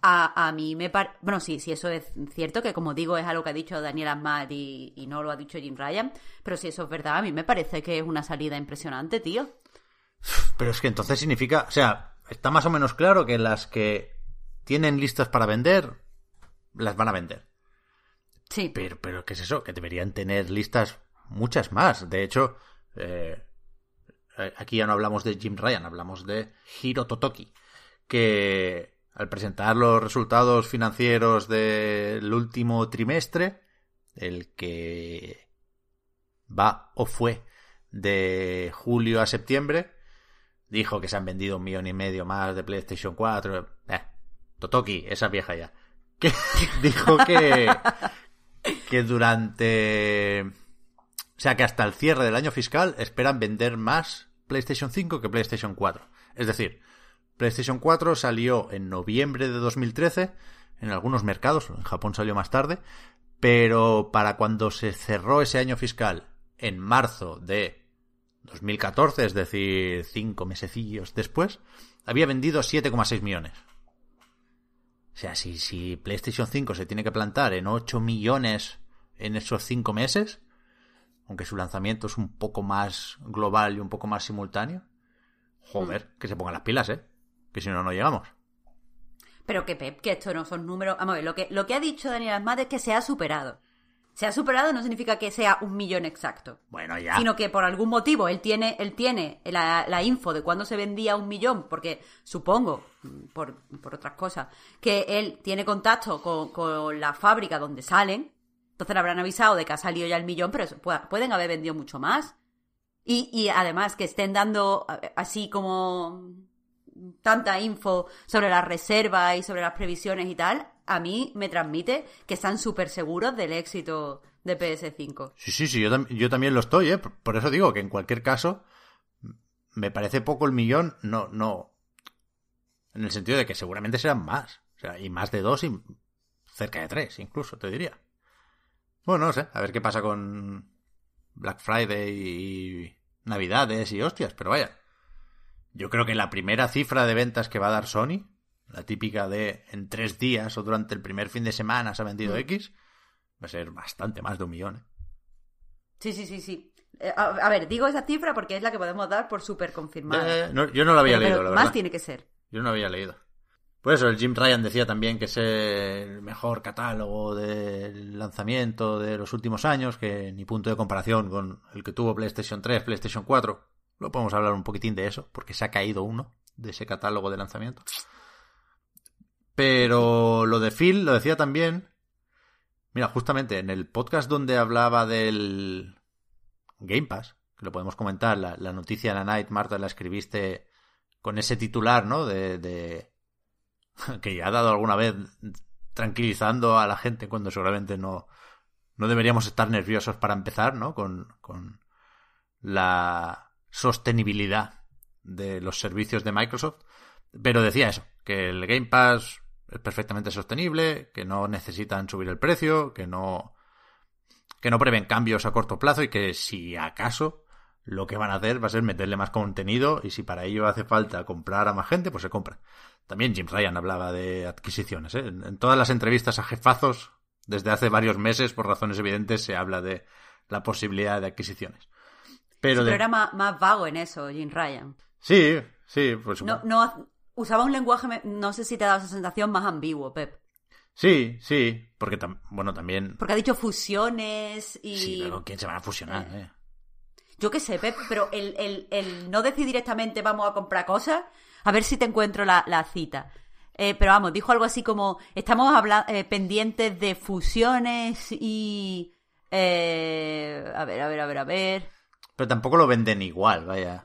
a, a mí me parece... Bueno, sí, sí, eso es cierto, que como digo, es algo que ha dicho Daniel Ahmad y, y no lo ha dicho Jim Ryan, pero si eso es verdad, a mí me parece que es una salida impresionante, tío. Pero es que entonces significa, o sea, está más o menos claro que las que tienen listas para vender, las van a vender. Sí, Pero, pero ¿qué es eso? Que deberían tener listas muchas más. De hecho, eh, aquí ya no hablamos de Jim Ryan, hablamos de Hiro Totoki, que al presentar los resultados financieros del último trimestre, el que va o fue de julio a septiembre, dijo que se han vendido un millón y medio más de PlayStation 4. Eh, Totoki, esa vieja ya. Que dijo que, que durante... O sea, que hasta el cierre del año fiscal esperan vender más PlayStation 5 que PlayStation 4. Es decir, PlayStation 4 salió en noviembre de 2013 en algunos mercados, en Japón salió más tarde, pero para cuando se cerró ese año fiscal en marzo de 2014, es decir, cinco mesecillos después, había vendido 7,6 millones. O sea, si, PlayStation 5 se tiene que plantar en 8 millones en esos 5 meses, aunque su lanzamiento es un poco más global y un poco más simultáneo, joder, que se pongan las pilas, ¿eh? Que si no, no llegamos. pero que Pep, que esto no son números... Vamos a ver, lo que, lo que ha dicho Daniel Ahmad es que se ha superado. Se ha superado no significa que sea un millón exacto. Bueno, ya. Sino que por algún motivo él tiene, él tiene la, la info de cuándo se vendía un millón, porque supongo, por, por otras cosas, que él tiene contacto con, con la fábrica donde salen. Entonces le habrán avisado de que ha salido ya el millón, pero pueden haber vendido mucho más. Y, y además que estén dando así como tanta info sobre las reservas y sobre las previsiones y tal, a mí me transmite que están súper seguros del éxito de PS5. Sí, sí, sí, yo, tam- yo también lo estoy, ¿eh? Por eso digo que en cualquier caso me parece poco el millón, no, no. En el sentido de que seguramente serán más. O sea, y más de dos y cerca de tres, incluso, te diría. Bueno, no sé, a ver qué pasa con Black Friday y Navidades y hostias, pero vaya. Yo creo que la primera cifra de ventas que va a dar Sony, la típica de en tres días o durante el primer fin de semana se ha vendido Mm. X, va a ser bastante más de un millón. ¿eh? Sí, sí, sí, sí. Eh, A, a ver, digo esa cifra porque es la que podemos dar por súper confirmada. Eh, no, yo no lo había Pero- leído, pero la más verdad. tiene que ser. Yo no lo había leído. Por eso, el Jim Ryan decía también que es el mejor catálogo del lanzamiento de los últimos años, que ni punto de comparación con el que tuvo PlayStation 3, PlayStation 4. Lo podemos hablar un poquitín de eso, porque se ha caído uno de ese catálogo de lanzamiento. Pero lo de Phil lo decía también. Mira, justamente en el podcast donde hablaba del Game Pass, que lo podemos comentar, la, la noticia de la Night, Marta, la escribiste con ese titular, ¿no? De, de que ya ha dado alguna vez tranquilizando a la gente cuando seguramente no, no deberíamos estar nerviosos para empezar, ¿no? Con, con la sostenibilidad de los servicios de Microsoft. Pero decía eso, que el Game Pass es perfectamente sostenible, que no necesitan subir el precio, que no que no prevén cambios a corto plazo y que si acaso lo que van a hacer va a ser meterle más contenido y si para ello hace falta comprar a más gente, pues se compra. También Jim Ryan hablaba de adquisiciones. ¿eh? En, todas las entrevistas a jefazos, desde hace varios meses, por razones evidentes, se habla de la posibilidad de adquisiciones. Pero, Sí, de... pero era más, más vago en eso, Jim Ryan. Sí, sí, pues No, no, usaba un lenguaje, no sé si te ha dado esa sensación más ambiguo, Pep. Sí, sí, porque tam- bueno, también... Porque ha dicho fusiones y... Sí, pero ¿con quién se van a fusionar? eh? Yo qué sé, Pep, pero el, el- el no decir directamente vamos a comprar cosas, a ver si te encuentro la, la cita. Eh, pero vamos, dijo algo así como, estamos habla- eh, pendientes de fusiones y... eh, a ver, a ver, a ver, a ver. Pero tampoco lo venden igual, vaya.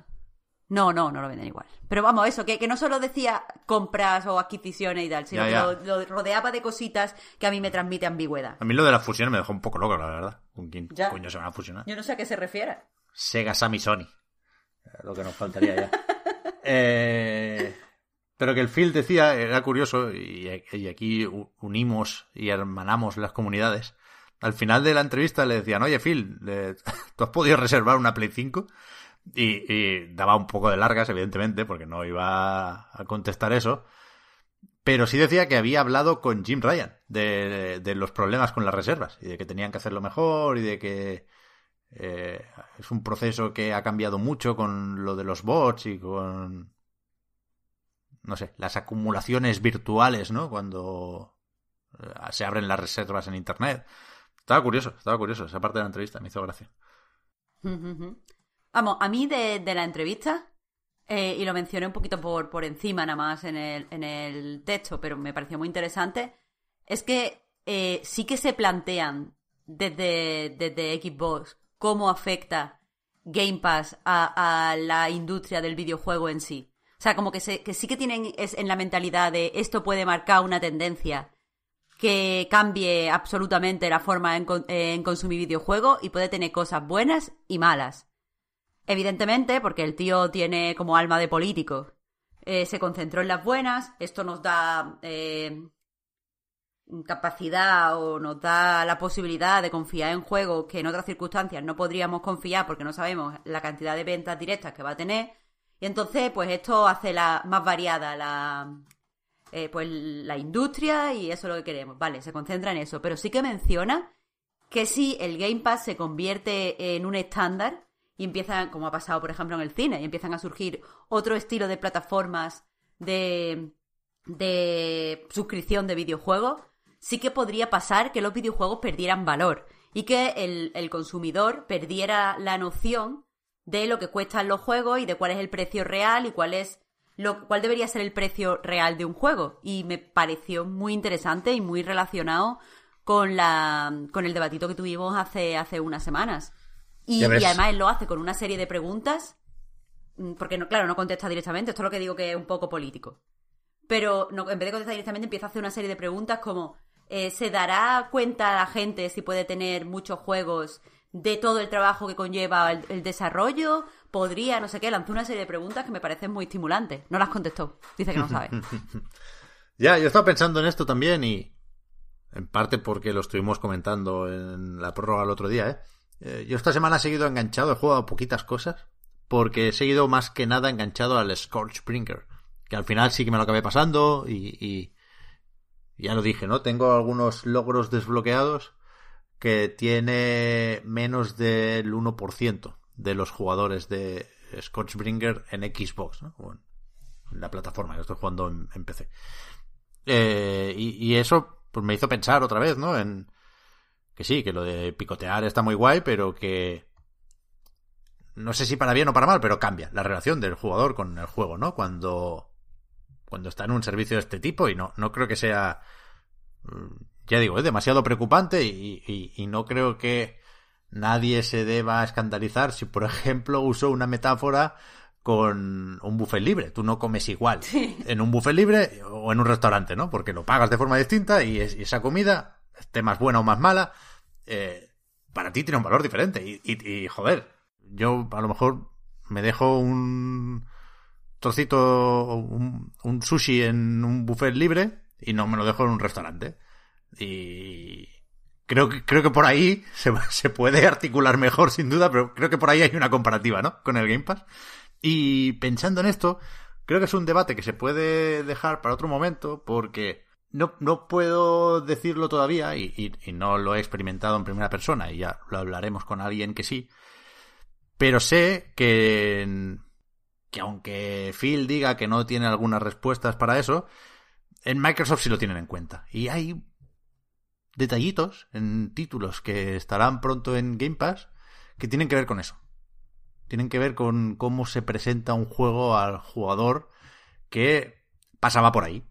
No, no, no lo venden igual. Pero vamos, eso, que, que no solo decía compras o adquisiciones y tal, sino Ya, que. Lo, lo rodeaba de cositas que a mí me transmite ambigüedad. A mí lo de la fusión me dejó un poco loco, la verdad. ¿Con quién Ya. coño se van a fusionar? Yo no sé a qué se refiere. Sega, Sammy, Sony. Era Lo que nos faltaría ya. Eh, pero que el Phil decía, era curioso, y, y aquí unimos y hermanamos las comunidades. Al final de la entrevista le decían, oye Phil, ¿tú has podido reservar una Play 5? Y, y daba un poco de largas, evidentemente, porque no iba a contestar eso. Pero sí decía que había hablado con Jim Ryan de, de los problemas con las reservas y de que tenían que hacerlo mejor y de que eh, es un proceso que ha cambiado mucho con lo de los bots y con no sé, las acumulaciones virtuales, ¿no? Cuando eh, se abren las reservas en internet. Estaba curioso, estaba curioso. Esa parte de la entrevista me hizo gracia. Vamos, a mí de, la entrevista, eh, y lo mencioné un poquito por, por encima nada más en el, en el texto, pero me pareció muy interesante, es que sí que se plantean desde, desde Xbox cómo afecta Game Pass a, la industria del videojuego en sí. O sea, como que, se, que sí que tienen es, en la mentalidad de esto puede marcar una tendencia que cambie absolutamente la forma en consumir videojuegos y puede tener cosas buenas y malas. Evidentemente, porque el tío tiene como alma de político. Eh, se concentró en las buenas, esto nos da eh, capacidad o nos da la posibilidad de confiar en juegos que en otras circunstancias no podríamos confiar porque no sabemos la cantidad de ventas directas que va a tener. Y entonces, pues esto hace la más variada la, eh, pues la industria y eso es lo que queremos. Vale, se concentra en eso. Pero sí que menciona que si el Game Pass se convierte en un estándar y empiezan, como ha pasado por ejemplo en el cine, y empiezan a surgir otro estilo de plataformas de, de suscripción de videojuegos, sí que podría pasar que los videojuegos perdieran valor y que el, el consumidor perdiera la noción de lo que cuestan los juegos y de cuál es el precio real y cuál es lo, cuál debería ser el precio real de un juego. Y me pareció muy interesante y muy relacionado con la con el debatito que tuvimos hace, hace unas semanas. Y, además él lo hace con una serie de preguntas, mm, porque no, claro, no contesta directamente, esto es lo que digo que es un poco político. Pero no, en vez de contestar directamente empieza a hacer una serie de preguntas como eh, ¿se dará cuenta la gente si puede tener muchos juegos de todo el trabajo que conlleva el, desarrollo? ¿Podría? No sé qué. Lanzó una serie de preguntas que me parecen muy estimulantes. No las contestó. Dice que no sabe. Ya, yo estaba pensando en esto también y en parte porque lo estuvimos comentando en la prórroga el otro día, ¿eh? Eh, yo esta semana he seguido enganchado, he jugado poquitas cosas, porque he seguido más que nada enganchado al Scorchbringer, que al final sí que me lo acabé pasando y ya lo dije, ¿no? Tengo algunos logros desbloqueados que tiene menos del 1% de los jugadores de Scorchbringer en Xbox, ¿no? En la plataforma que estoy jugando en, en PC. Eh, y, y eso pues me hizo pensar otra vez, ¿no? En que sí, que lo de picotear está muy guay, pero que no sé si para bien o para mal, pero cambia la relación del jugador con el juego, ¿no? Cuando cuando está en un servicio de este tipo y no no creo que sea mm, ya digo, es demasiado preocupante y, y, y no creo que nadie se deba escandalizar si, por ejemplo, uso una metáfora con un buffet libre. Tú no comes igual en un buffet libre o en un restaurante, ¿no? Porque lo pagas de forma distinta y, es- y esa comida, esté más buena o más mala, eh, para ti tiene un valor diferente. Y, y- y, joder, yo a lo mejor me dejo un trocito, un, un sushi en un buffet libre y no me lo dejo en un restaurante. Y creo que, creo que por ahí se, se puede articular mejor, sin duda, pero creo que por ahí hay una comparativa, ¿no? Con el Game Pass. Y pensando en esto, creo que es un debate que se puede dejar para otro momento porque no, no puedo decirlo todavía y, y- y no lo he experimentado en primera persona y ya lo hablaremos con alguien que sí. Pero sé que, que aunque Phil diga que no tiene algunas respuestas para eso, en Microsoft sí lo tienen en cuenta. Y hay detallitos en títulos que estarán pronto en Game Pass que tienen que ver con eso. Tienen que ver con cómo se presenta un juego al jugador que pasaba por ahí,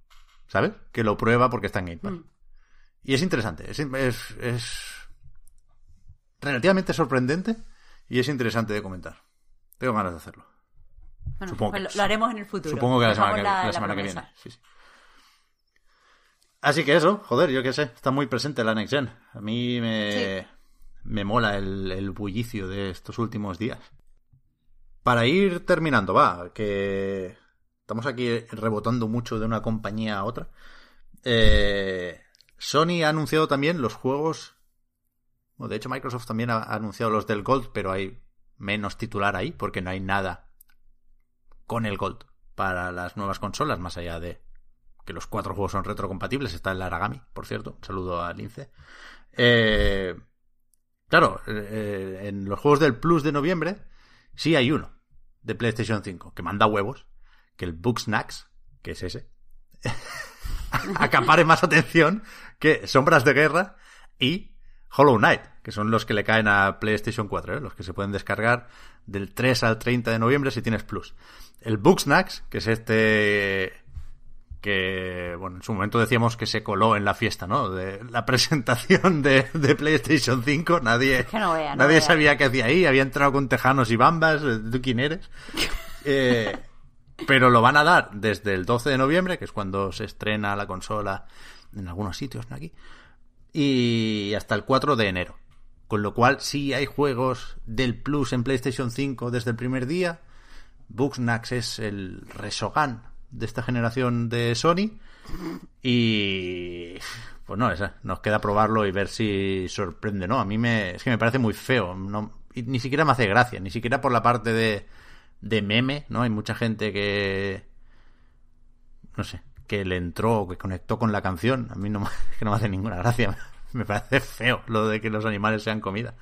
¿sabes? Que lo prueba porque está en Game Pass. Mm. Y es interesante, es, es, es relativamente sorprendente y es interesante de comentar. Tengo ganas de hacerlo. Bueno, Supongo pues que- lo, lo haremos en el futuro. Supongo que la semana, que, la la semana que promesa. viene. Sí, sí. Así que eso, joder, yo qué sé, está muy presente la Next Gen. A mí me, me mola el, el bullicio de estos últimos días. Para ir terminando, va, que estamos aquí rebotando mucho de una compañía a otra. Eh, Sony ha anunciado también los juegos. Bueno, de hecho, Microsoft también ha anunciado los del Gold, pero hay menos titular ahí, porque no hay nada con el Gold para las nuevas consolas, más allá de que los cuatro juegos son retrocompatibles. Está el Aragami, por cierto. Un saludo a Lince. Eh, claro, eh, en los juegos del Plus de noviembre sí hay uno de PlayStation 5 que manda huevos, que el Bugsnax, que es ese, acapare más atención que Sombras de Guerra y Hollow Knight, que son los que le caen a PlayStation 4, ¿eh? los que se pueden descargar del 3 al 30 de noviembre si tienes Plus. El Bugsnax, que es este que, bueno, en su momento decíamos que se coló en la fiesta, ¿no? De la presentación de, de PlayStation 5. Nadie, que no vea, no nadie vea. sabía qué hacía ahí. Había entrado con tejanos y bambas. eh, ¿Tú quién eres? Eh, pero lo van a dar desde el 12 de noviembre, que es cuando se estrena la consola en algunos sitios, no aquí, y hasta el 4 de enero. Con lo cual, sí hay juegos del Plus en PlayStation 5 desde el primer día. Bugsnax es el Resogan de esta generación de Sony. Y. Pues no, esa, nos queda probarlo y ver si sorprende, ¿no? A mí me, es que me parece muy feo. No, ni siquiera me hace gracia, ni siquiera por la parte de, de meme, ¿no? Hay mucha gente que. No sé, que le entró, que conectó con la canción. A mí no, que no me hace ninguna gracia. Me parece feo lo de que los animales sean comida.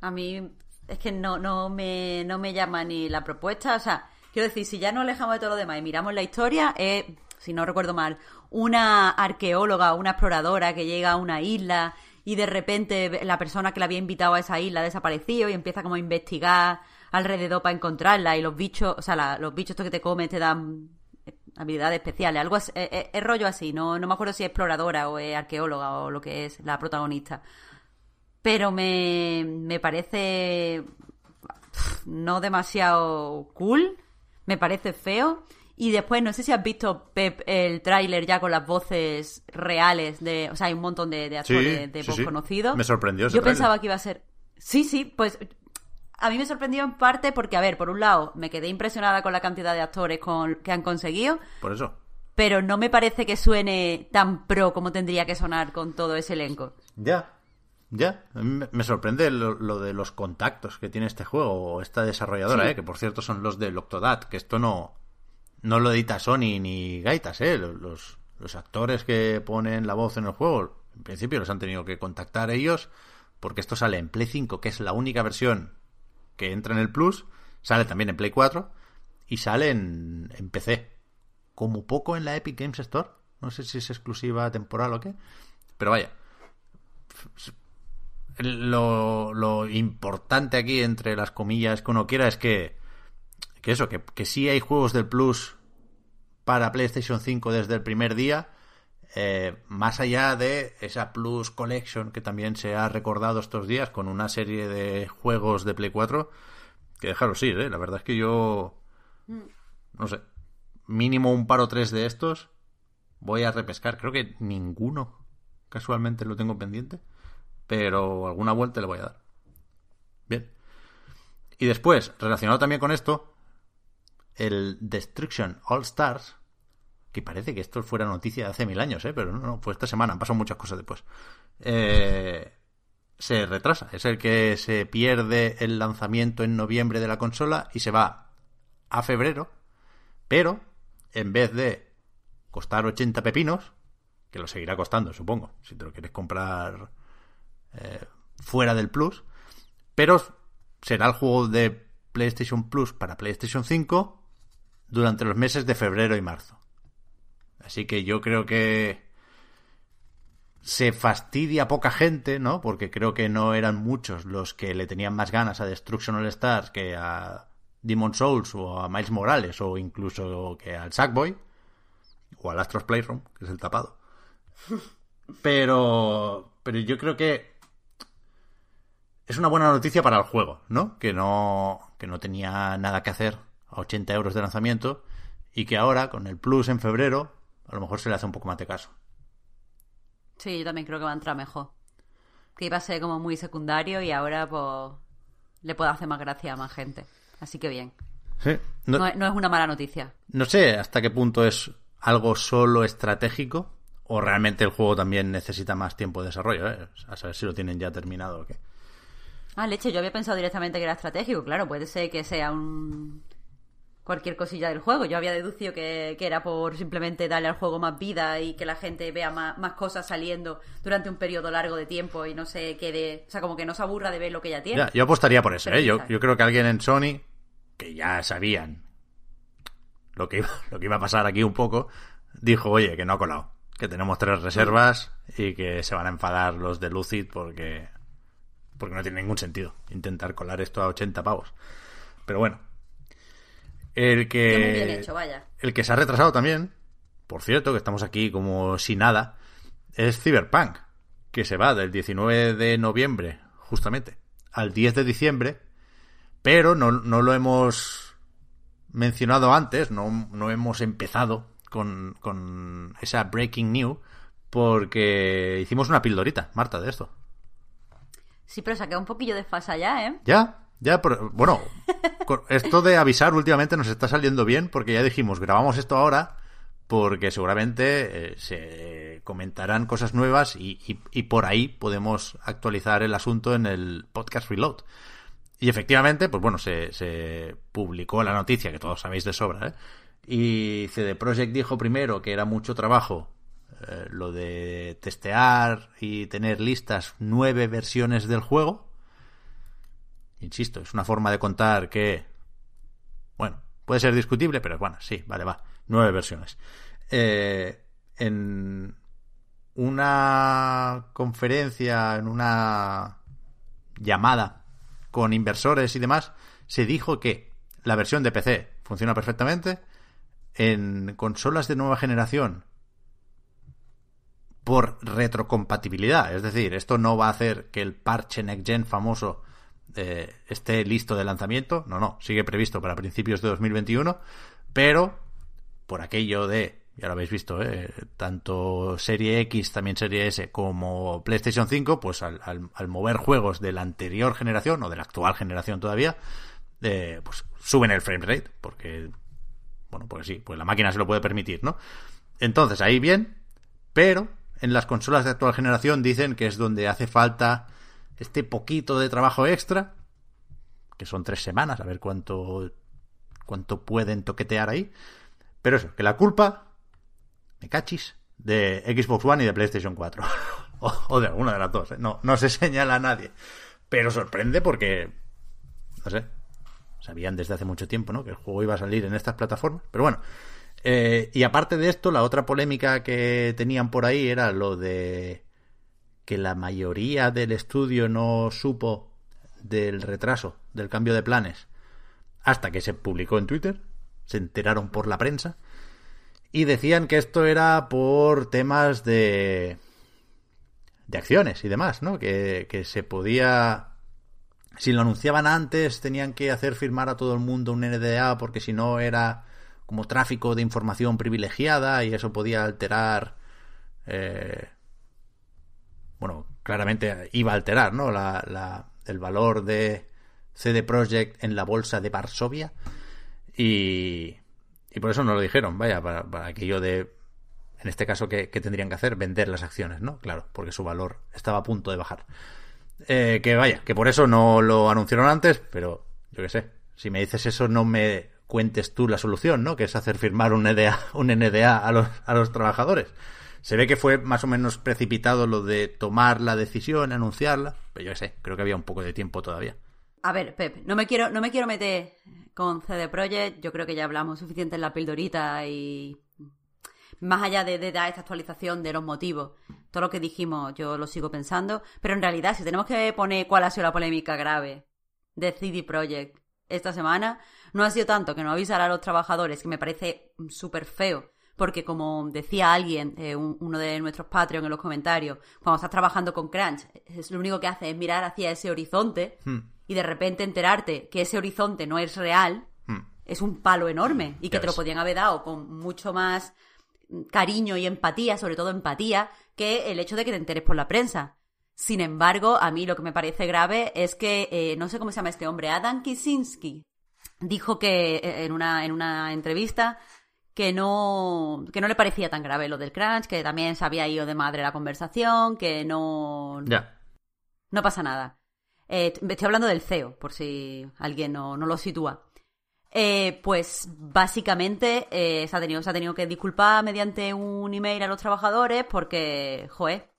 A mí es que no, no, me, no me llama ni la propuesta. O sea, quiero decir, si ya nos alejamos de todo lo demás y miramos la historia, es, si no recuerdo mal, una arqueóloga, una exploradora que llega a una isla y de repente la persona que la había invitado a esa isla ha desaparecido y empieza como a investigar alrededor para encontrarla y los bichos, o sea, los bichos estos que te comes te dan habilidades especiales, algo es, rollo así, no, no me acuerdo si es exploradora o es arqueóloga o lo que es la protagonista. Pero me, me parece no demasiado cool, me parece feo. Y después, no sé si has visto, Pep, el tráiler ya con las voces reales de... O sea, hay un montón de, actores de voz conocidos. Me sorprendió Yo pensaba que iba a ser... Sí, sí, pues a mí me sorprendió en parte porque, a ver, por un lado, me quedé impresionada con la cantidad de actores con, que han conseguido. Por eso. Pero no me parece que suene tan pro como tendría que sonar con todo ese elenco. Ya, ya. A mí me sorprende lo, de los contactos que tiene este juego, o esta desarrolladora, ¿eh? que por cierto son los del Octodad, que esto no, no lo edita Sony ni Gaitas, ¿eh? Los, los actores que ponen la voz en el juego, en principio los han tenido que contactar ellos, porque esto sale en Play 5, que es la única versión que entra en el Plus, sale también en Play 4 y sale en, PC. Como poco en la Epic Games Store. No sé si es exclusiva temporal o qué. Pero vaya. Lo, lo importante aquí, entre las comillas que uno quiera, es que, que eso, que, que sí hay juegos del Plus para PlayStation 5 desde el primer día. Eh, más allá de esa Plus Collection que también se ha recordado estos días con una serie de juegos de Play 4, que dejaros ir, ¿eh? la verdad es que yo, no sé, mínimo un par o tres de estos voy a repescar. Creo que ninguno casualmente lo tengo pendiente, pero alguna vuelta le voy a dar. Bien. Y después, relacionado también con esto, el Destruction All Stars que parece que esto fuera noticia de hace mil años, ¿eh? pero no, fue esta semana, han pasado muchas cosas después. Eh, se retrasa, es el que se pierde el lanzamiento en noviembre de la consola y se va a febrero, pero en vez de costar 80 pepinos, que lo seguirá costando, supongo, si te lo quieres comprar eh, fuera del Plus, pero será el juego de PlayStation Plus para PlayStation 5 durante los meses de febrero y marzo. Así que yo creo que se fastidia poca gente, ¿no? Porque creo que no eran muchos los que le tenían más ganas a Destruction All Stars que a Demon Souls o a Miles Morales o incluso que al Sackboy o al Astros Playroom, que es el tapado. Pero, pero yo creo que es una buena noticia para el juego, ¿no? Que no, que no tenía nada que hacer a 80 euros de lanzamiento y que ahora, con el Plus en febrero, a lo mejor se le hace un poco más de caso. Sí, yo también creo que va a entrar mejor. Que iba a ser como muy secundario y ahora pues le puede hacer más gracia a más gente. Así que bien. Sí. No, es una mala noticia. No sé hasta qué punto es algo solo estratégico o realmente el juego también necesita más tiempo de desarrollo. ¿eh? A saber si lo tienen ya terminado o qué. Ah, leche, yo había pensado directamente que era estratégico. Claro, puede ser que sea un cualquier cosilla del juego. Yo había deducido que, era por simplemente darle al juego más vida y que la gente vea más, cosas saliendo durante un periodo largo de tiempo y no se quede, o sea, como que no se aburra de ver lo que ya tiene. yo apostaría por eso, ¿eh? Yo, yo creo que alguien en Sony, que ya sabían lo que, iba, lo que iba a pasar aquí un poco, dijo, oye, que no ha colado, que tenemos tres reservas y que se van a enfadar los de Lucid porque, porque no tiene ningún sentido intentar colar esto a 80 pavos. Pero bueno, el que, El que se ha retrasado también, por cierto, que estamos aquí como sin nada, es Cyberpunk, que se va del 19 de noviembre, justamente, al 10 de diciembre, pero no, lo hemos mencionado antes, no, no hemos empezado con, con esa breaking news, porque hicimos una pildorita, Marta, de esto. Sí, pero saqué un poquillo de fasa ya, ¿eh? Ya, ya, pero, bueno, esto de avisar últimamente nos está saliendo bien porque ya dijimos, grabamos esto ahora porque seguramente eh, se comentarán cosas nuevas y, y, por ahí podemos actualizar el asunto en el podcast Reload. Y efectivamente, pues bueno, se, se publicó la noticia que todos sabéis de sobra, ¿eh? Y CD Projekt dijo primero que era mucho trabajo eh, lo de testear y tener listas nueve versiones del juego Insisto, es una forma de contar que, bueno, puede ser discutible, pero bueno, sí, vale, va. Nueve versiones. Eh, en una conferencia, en una llamada con inversores y demás, se dijo que la versión de PC funciona perfectamente. En consolas de nueva generación por retrocompatibilidad. Es decir, esto no va a hacer que el parche Next Gen famoso esté listo de lanzamiento. No, no, sigue previsto para principios de 2021. Pero por aquello de, ya lo habéis visto, eh, tanto Serie X, también Serie S, como PlayStation 5, pues al, mover juegos de la anterior generación o de la actual generación todavía, eh, pues suben el frame rate. Porque, bueno, pues sí, pues la máquina se lo puede permitir, ¿no? Entonces, ahí bien, pero en las consolas de actual generación dicen que es donde hace falta este poquito de trabajo extra, que son tres semanas, a ver cuánto, cuánto pueden toquetear ahí. Pero eso, que la culpa, me cachis, de Xbox One y de PlayStation 4. o, de alguna de las dos, ¿eh? no, no se señala a nadie. Pero sorprende porque, no sé, sabían desde hace mucho tiempo, ¿no? Que el juego iba a salir en estas plataformas. Pero bueno, eh, y aparte de esto, la otra polémica que tenían por ahí era lo de que la mayoría del estudio no supo del retraso, del cambio de planes, hasta que se publicó en Twitter, se enteraron por la prensa, y decían que esto era por temas de, de acciones y demás, ¿no? Que, que se podía... Si lo anunciaban antes, tenían que hacer firmar a todo el mundo un NDA porque si no era como tráfico de información privilegiada y eso podía alterar eh, bueno claramente iba a alterar no la, el valor de CD Projekt en la bolsa de Varsovia y, y por eso no lo dijeron vaya para, aquello de en este caso ¿qué, tendrían que hacer vender las acciones no claro porque su valor estaba a punto de bajar eh, que vaya que por eso no lo anunciaron antes pero yo qué sé si me dices eso no me cuentes tú la solución, ¿no? Que es hacer firmar un NDA, un NDA a los, a los trabajadores. Se ve que fue más o menos precipitado lo de tomar la decisión, anunciarla, pero yo sé, creo que había un poco de tiempo todavía. A ver, Pep, no me quiero, no me quiero meter con CD Projekt, yo creo que ya hablamos suficiente en la pildorita y más allá de, de, dar esta actualización de los motivos, todo lo que dijimos yo lo sigo pensando, pero en realidad si tenemos que poner cuál ha sido la polémica grave de CD Projekt esta semana, no ha sido tanto que no avisar a los trabajadores, que me parece súper feo, porque como decía alguien, eh, uno de nuestros Patreon en los comentarios, cuando estás trabajando con Crunch, es lo único que hace es mirar hacia ese horizonte hmm. y de repente enterarte que ese horizonte no es real, hmm. es un palo enorme y que te lo podían haber dado con mucho más cariño y empatía, sobre todo empatía, que el hecho de que te enteres por la prensa. Sin embargo, a mí lo que me parece grave es que, eh, no sé cómo se llama este hombre, Adam Kicinski, dijo que eh, en una, en una entrevista que no, que no le parecía tan grave lo del crunch, que también se había ido de madre la conversación, que no... Ya. No pasa nada. Eh, estoy hablando del CEO, por si alguien no, lo sitúa. Eh, pues básicamente se, ha tenido, se ha tenido que disculpar mediante un email a los trabajadores porque, joder,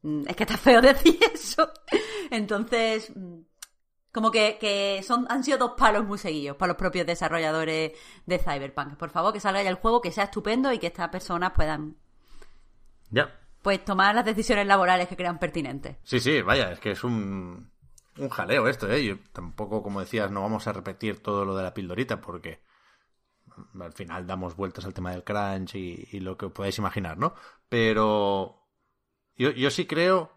mm, es que está feo decir eso. Entonces, mm, como que, son, han sido dos palos muy seguidos para los propios desarrolladores de Cyberpunk. Por favor, que salga ya el juego, que sea estupendo y que estas personas puedan. Ya. Pues tomar las decisiones laborales que crean pertinentes. Sí, sí, vaya, es que es un, un jaleo esto, ¿eh? Yo tampoco, como decías, no vamos a repetir todo lo de la pildorita porque al final damos vueltas al tema del crunch y, y lo que podáis imaginar, ¿no? Pero yo, yo sí creo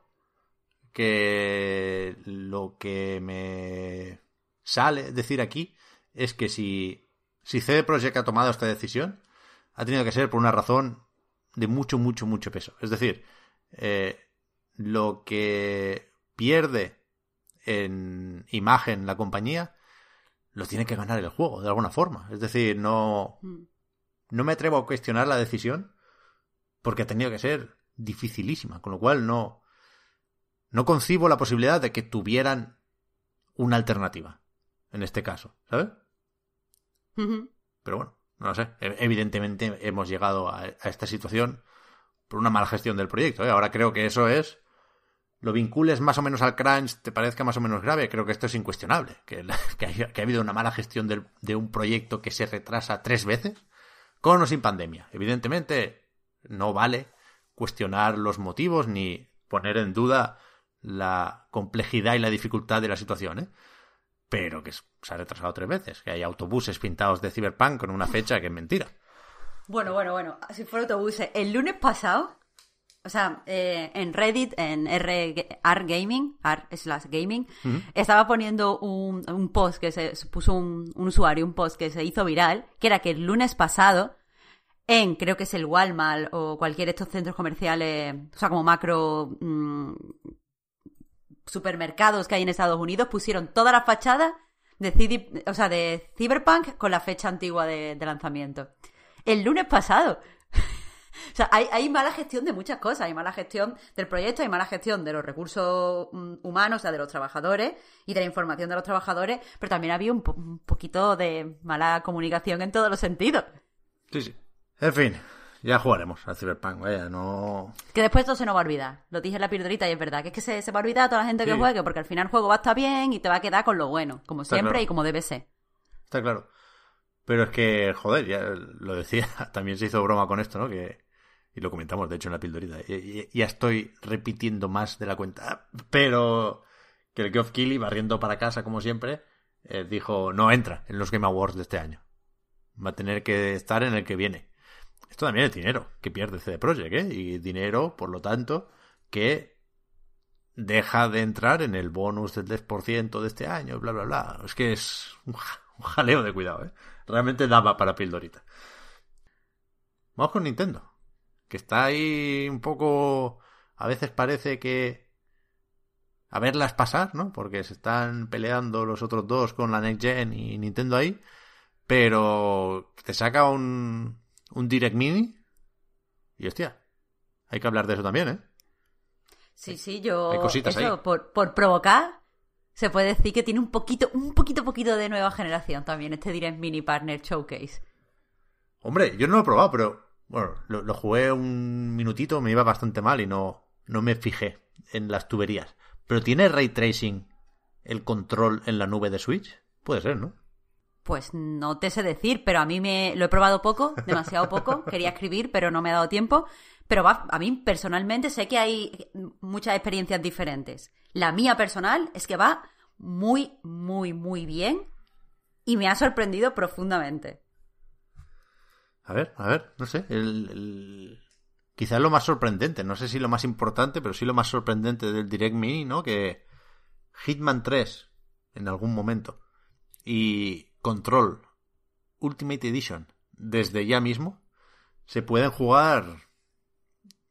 que lo que me sale decir aquí es que si, si CD Projekt ha tomado esta decisión, ha tenido que ser por una razón de mucho, mucho, mucho peso. Es decir, eh, lo que pierde en imagen la compañía lo tiene que ganar el juego, de alguna forma. Es decir, no, mm. no me atrevo a cuestionar la decisión porque ha tenido que ser dificilísima, con lo cual no, no concibo la posibilidad de que tuvieran una alternativa, en este caso, ¿sabes? Pero bueno, no lo sé. E-, evidentemente hemos llegado a, esta situación por una mala gestión del proyecto. ¿eh? Ahora creo que eso es... Lo vincules más o menos al crunch, te parezca más o menos grave, creo que esto es incuestionable. Que, que, ha habido una mala gestión de un proyecto que se retrasa tres veces, con o sin pandemia. Evidentemente, no vale cuestionar los motivos ni poner en duda la complejidad y la dificultad de la situación, ¿eh? Pero que se ha retrasado tres veces, que hay autobuses pintados de Cyberpunk con una fecha que es mentira. Bueno, bueno, bueno, si fuera autobuses, el lunes pasado, o sea, eh, en Reddit, en R, Gaming, Art slash Gaming, estaba poniendo un, un, post que se puso un, un usuario, un post que se hizo viral, que era que el lunes pasado en, creo que es el Walmart o cualquier de estos centros comerciales, o sea, como macro mmm, supermercados que hay en Estados Unidos, pusieron todas las fachadas de, o sea, de Cyberpunk con la fecha antigua de, lanzamiento. El lunes pasado. o sea, hay, mala gestión de muchas cosas. Hay mala gestión del proyecto, hay mala gestión de los recursos mm, humanos, o sea, de los trabajadores y de la información de los trabajadores, pero también había un, un poquito de mala comunicación en todos los sentidos. Sí, sí. En fin, ya jugaremos al Cyberpunk, vaya, no... Que después todo se nos va a olvidar. Lo dije en la pildorita y es verdad, que es que se, se va a olvidar a toda la gente que sí. juegue, porque al final el juego va a estar bien y te va a quedar con lo bueno, como Está siempre claro. y como debe ser. Está claro. Pero es que, joder, ya lo decía, también se hizo broma con esto, ¿no? Que, y lo comentamos, de hecho, en la pildorita. Ya estoy repitiendo más de la cuenta. Pero que el Geoff Keighley, barriendo para casa, como siempre, eh, dijo, no entra en los Game Awards de este año. Va a tener que estar en el que viene. Esto también es dinero que pierde CD Projekt, ¿eh? Y dinero, por lo tanto, que deja de entrar en el bonus del 10% de este año, bla, bla, bla. Es que es un, jaleo de cuidado, ¿eh? Realmente daba para pildorita. Vamos con Nintendo, que está ahí un poco... A veces parece que... A verlas pasar, ¿no? Porque se están peleando los otros dos con la Next Gen y Nintendo ahí. Pero te saca un, un Direct Mini. Y hostia, hay que hablar de eso también, ¿eh? Sí, sí, yo. Hay cositas eso, ahí. Por, por provocar, se puede decir que tiene un poquito, un poquito, poquito de nueva generación también, este Direct Mini Partner Showcase. Hombre, yo no lo he probado, pero bueno, lo, lo jugué un minutito, me iba bastante mal y no, no me fijé en las tuberías. Pero tiene ray tracing el control en la nube de Switch? Puede ser, ¿no? Pues no te sé decir, pero a mí me lo he probado poco, demasiado poco. Quería escribir, pero no me ha dado tiempo. Pero va, a mí personalmente sé que hay muchas experiencias diferentes. La mía personal es que va muy, muy, muy bien y me ha sorprendido profundamente. A ver, a ver, no sé. El, el... Quizás lo más sorprendente, no sé si lo más importante, pero sí lo más sorprendente del Direct Mini, ¿no? Que Hitman 3 en algún momento y Control Ultimate Edition desde ya mismo se pueden jugar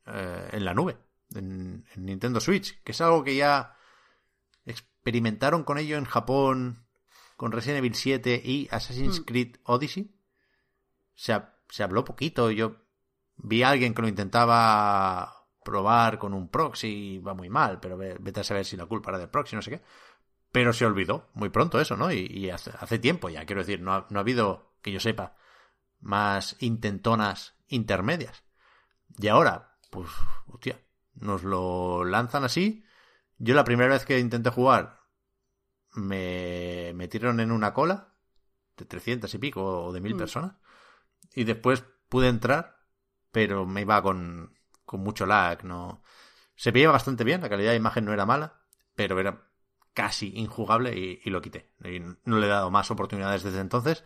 eh, en la nube, en, en, Nintendo Switch, que es algo que ya experimentaron con ello en Japón con Resident Evil 7 y Assassin's mm. Creed Odyssey. Se, se habló poquito, yo vi a alguien que lo intentaba probar con un proxy va muy mal, pero vete a saber si la culpa era del proxy, no sé qué. Pero se olvidó muy pronto eso, ¿no? Y, y hace, hace, tiempo ya, quiero decir, no ha, no ha habido, que yo sepa, más intentonas intermedias. Y ahora, pues, hostia, nos lo lanzan así. Yo la primera vez que intenté jugar me metieron en una cola de 300 y pico o de mil mm. personas. Y después pude entrar, pero me iba con, con mucho lag, no. Se veía bastante bien, la calidad de imagen no era mala, pero era casi injugable y, y, lo quité. Y no le he dado más oportunidades desde entonces.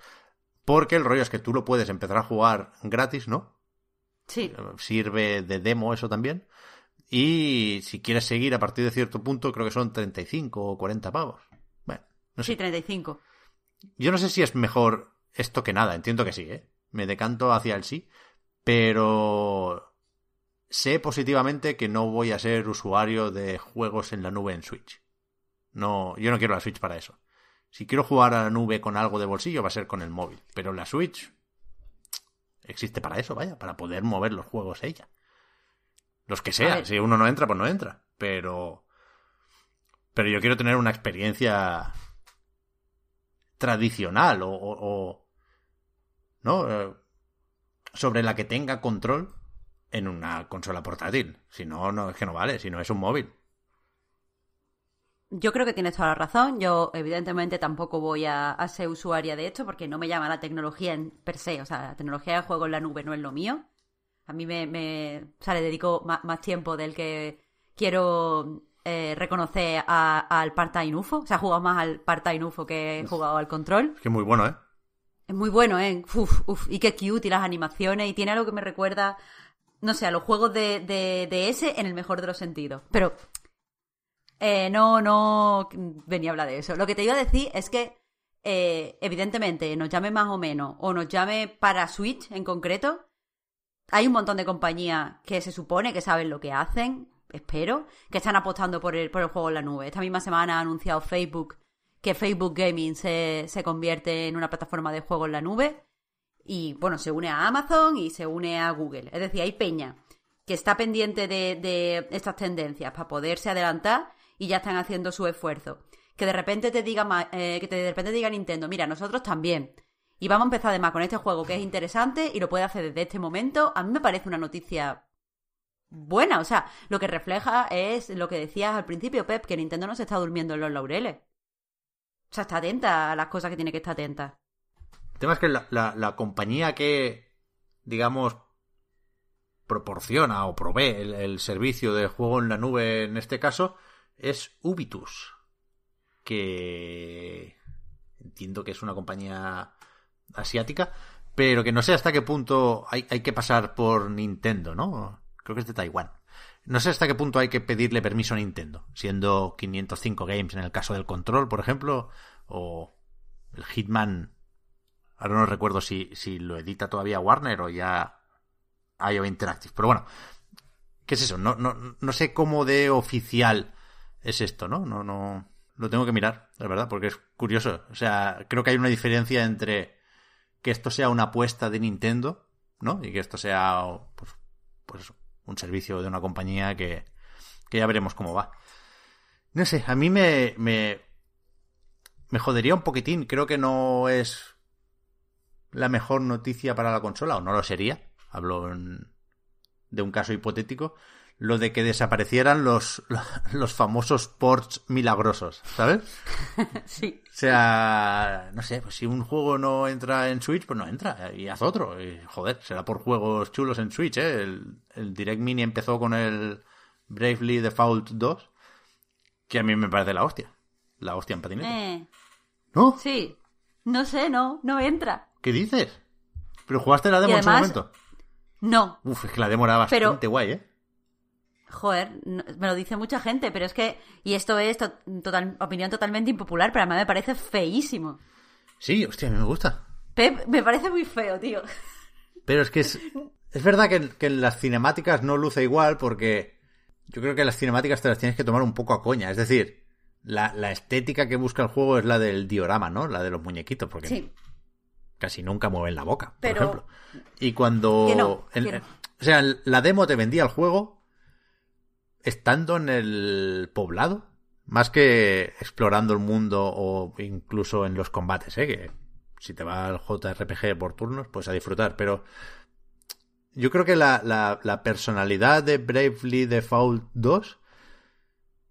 Porque el rollo es que tú lo puedes empezar a jugar gratis, ¿no? Sí. Sirve de demo eso también. Y si quieres seguir a partir de cierto punto, creo que son 35 o 40 pavos. Bueno, no sé. Sí, 35. Yo no sé si es mejor esto que nada. Entiendo que sí, ¿eh? Me decanto hacia el sí. Pero sé positivamente que no voy a ser usuario de juegos en la nube en Switch. No, yo no quiero la Switch para eso. Si quiero jugar a la nube con algo de bolsillo va a ser con el móvil. Pero la Switch existe para eso, vaya, para poder mover los juegos ella. Los que sean. Si uno no entra, pues no entra. Pero. Pero yo quiero tener una experiencia tradicional o. o, o ¿No? Eh, sobre la que tenga control en una consola portátil. Si no, no es que no vale, si no es un móvil. Yo creo que tienes toda la razón. Yo, evidentemente, tampoco voy a, a, ser usuaria de esto porque no me llama la tecnología en per se. O sea, la tecnología de juego en la nube no es lo mío. A mí me, me o sea, le dedico más, más tiempo del que quiero eh, reconocer al part-time UFO. O sea, he jugado más al part-time UFO que he jugado al control. Es que muy bueno, ¿eh? Es muy bueno, ¿eh? Uf, uf, y qué cute, y las animaciones, y tiene algo que me recuerda, no sé, a los juegos de, de, de ese en el mejor de los sentidos. Pero, eh, no, no venía a hablar de eso. Lo que te iba a decir es que, eh, evidentemente, nos llame más o menos, o nos llame para Switch en concreto, hay un montón de compañías que se supone que saben lo que hacen, espero, que están apostando por el, por el juego en la nube. Esta misma semana ha anunciado Facebook que Facebook Gaming se, se convierte en una plataforma de juego en la nube y, bueno, se une a Amazon y se une a Google. Es decir, hay peña que está pendiente de, de estas tendencias para poderse adelantar y ya están haciendo su esfuerzo. Que de repente te diga, eh, que te, de repente te diga Nintendo, mira, nosotros también. Y vamos a empezar además con este juego que es interesante y lo puede hacer desde este momento. A mí me parece una noticia buena. O sea, lo que refleja es lo que decías al principio, Pep, que Nintendo no se está durmiendo en los laureles. O sea, está atenta a las cosas que tiene que estar atenta. El tema es que la, compañía que, digamos, proporciona o provee el servicio de juego en la nube en este caso es Ubitus, que entiendo que es una compañía asiática, pero que no sé hasta qué punto hay, que pasar por Nintendo, ¿no? Creo que es de Taiwán. No sé hasta qué punto hay que pedirle permiso a Nintendo, siendo 505 Games en el caso del control, por ejemplo, o el Hitman Ahora no recuerdo si, si lo edita todavía Warner o ya IO Interactive. Pero bueno, ¿qué es eso? No, no, no sé cómo de oficial es esto, ¿no? No, no. Lo tengo que mirar, la verdad, porque es curioso. O sea, creo que hay una diferencia entre que esto sea una apuesta de Nintendo, ¿no? Y que esto sea, pues, pues un servicio de una compañía que, que ya veremos cómo va. No sé, a mí me, me, me jodería un poquitín. Creo que no es la mejor noticia para la consola, o no lo sería. Hablo en- de un caso hipotético. Lo de que desaparecieran los, los famosos ports milagrosos, ¿sabes? Sí. O sea, no sé, pues si un juego no entra en Switch, pues no entra. Y haz otro. Y, joder, será por juegos chulos en Switch, ¿eh? El, el Direct Mini empezó con el Bravely Default 2, que a mí me parece la hostia. La hostia en patinete. Eh, ¿No? sí. No sé, no, no entra. ¿Qué dices? ¿Pero jugaste la demo Y en su además- momento? No. Uf, es que la demo era bastante Pero- guay, ¿eh? Joder, no- me lo dice mucha gente, pero es que, y esto es to- total, opinión totalmente impopular, pero además me parece feísimo. Sí, hostia, a mí me gusta. Pep, me parece muy feo, tío. Pero es que es, es verdad que, en- que en las cinemáticas no luce igual porque yo creo que las cinemáticas te las tienes que tomar un poco a coña. Es decir, la, la estética que busca el juego es la del diorama, ¿no? La de los muñequitos, porque Sí. casi nunca mueven la boca, por Pero- ejemplo. Y cuando... Que no, en- que no. O sea, la demo te vendía el juego estando en el poblado, más que explorando el mundo o incluso en los combates, ¿eh? Que si te va al JRPG por turnos, pues a disfrutar. Pero yo creo que la, la, personalidad de Bravely Default 2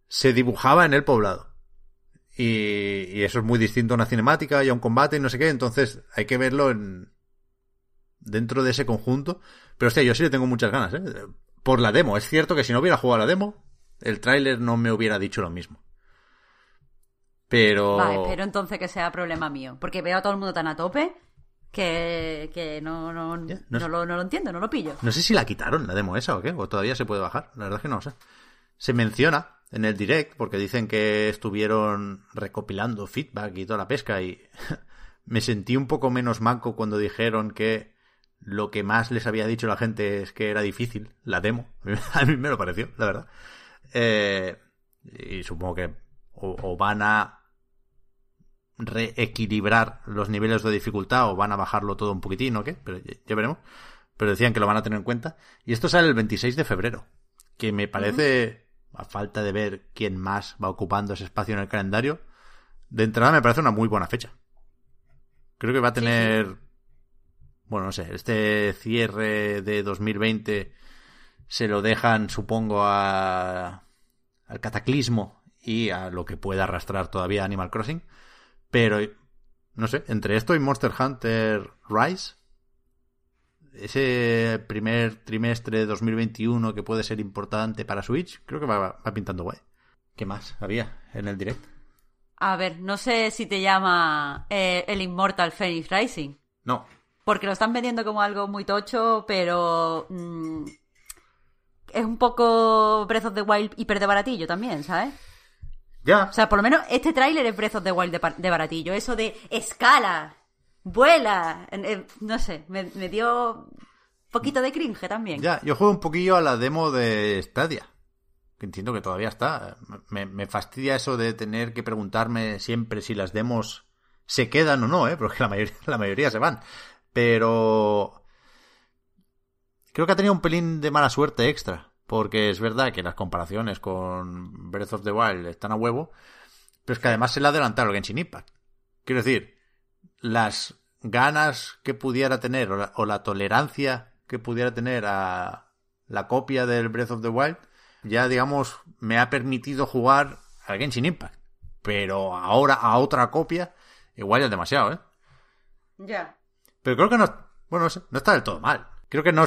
se dibujaba en el poblado. Y, y eso es muy distinto a una cinemática y a un combate y no sé qué. Entonces hay que verlo en dentro de ese conjunto. Pero hostia, yo sí le tengo muchas ganas, ¿eh? Por la demo. Es cierto que si no hubiera jugado la demo, el tráiler no me hubiera dicho lo mismo. Pero... Vale, espero entonces que sea problema mío, porque veo a todo el mundo tan a tope que, que no, no, no no sé. lo, no lo entiendo, no lo pillo. No sé si la quitaron, la demo esa o qué, o todavía se puede bajar. La verdad es que no lo sé. Se menciona en el direct, porque dicen que estuvieron recopilando feedback y toda la pesca, y me sentí un poco menos manco cuando dijeron que lo que más les había dicho la gente es que era difícil, la demo. A mí me lo pareció, la verdad. Eh, y supongo que o, o van a reequilibrar los niveles de dificultad o van a bajarlo todo un poquitín o qué, pero ya, ya veremos. Pero decían que lo van a tener en cuenta. Y esto sale el 26 de febrero, que me parece, a falta de ver quién más va ocupando ese espacio en el calendario, de entrada me parece una muy buena fecha. Creo que va a tener, bueno, no sé, este cierre de 2020 se lo dejan, supongo, a, al cataclismo y a lo que pueda arrastrar todavía Animal Crossing. Pero, no sé, entre esto y Monster Hunter Rise, ese primer trimestre de 2021 que puede ser importante para Switch, creo que va, va pintando guay. ¿Qué más había en el direct? A ver, no sé si te llama eh, el Immortal Phoenix Rising. No. Porque lo están vendiendo como algo muy tocho, pero. mm, es un poco Breath of the Wild hiper de baratillo también, ¿sabes? Ya. O sea, por lo menos este tráiler es Breath of the Wild de, baratillo. Eso de escala, vuela, no sé, me, me dio un poquito de cringe también. Ya, yo juego un poquillo a la demo de Stadia. Que entiendo que todavía está. Me, me fastidia eso de tener que preguntarme siempre si las demos se quedan o no, ¿eh? Porque la mayoría, la mayoría se van. Pero... Creo que ha tenido un pelín de mala suerte extra. Porque es verdad que las comparaciones con Breath of the Wild están a huevo. Pero es que además se le ha adelantado el Genshin Impact. Quiero decir, las ganas que pudiera tener o la, tolerancia que pudiera tener a la copia del Breath of the Wild, ya digamos, me ha permitido jugar al Genshin Impact. Pero ahora a otra copia, igual ya es demasiado, ¿eh? Ya. Pero creo que no, bueno, no, sé, no está del todo mal. Creo que no,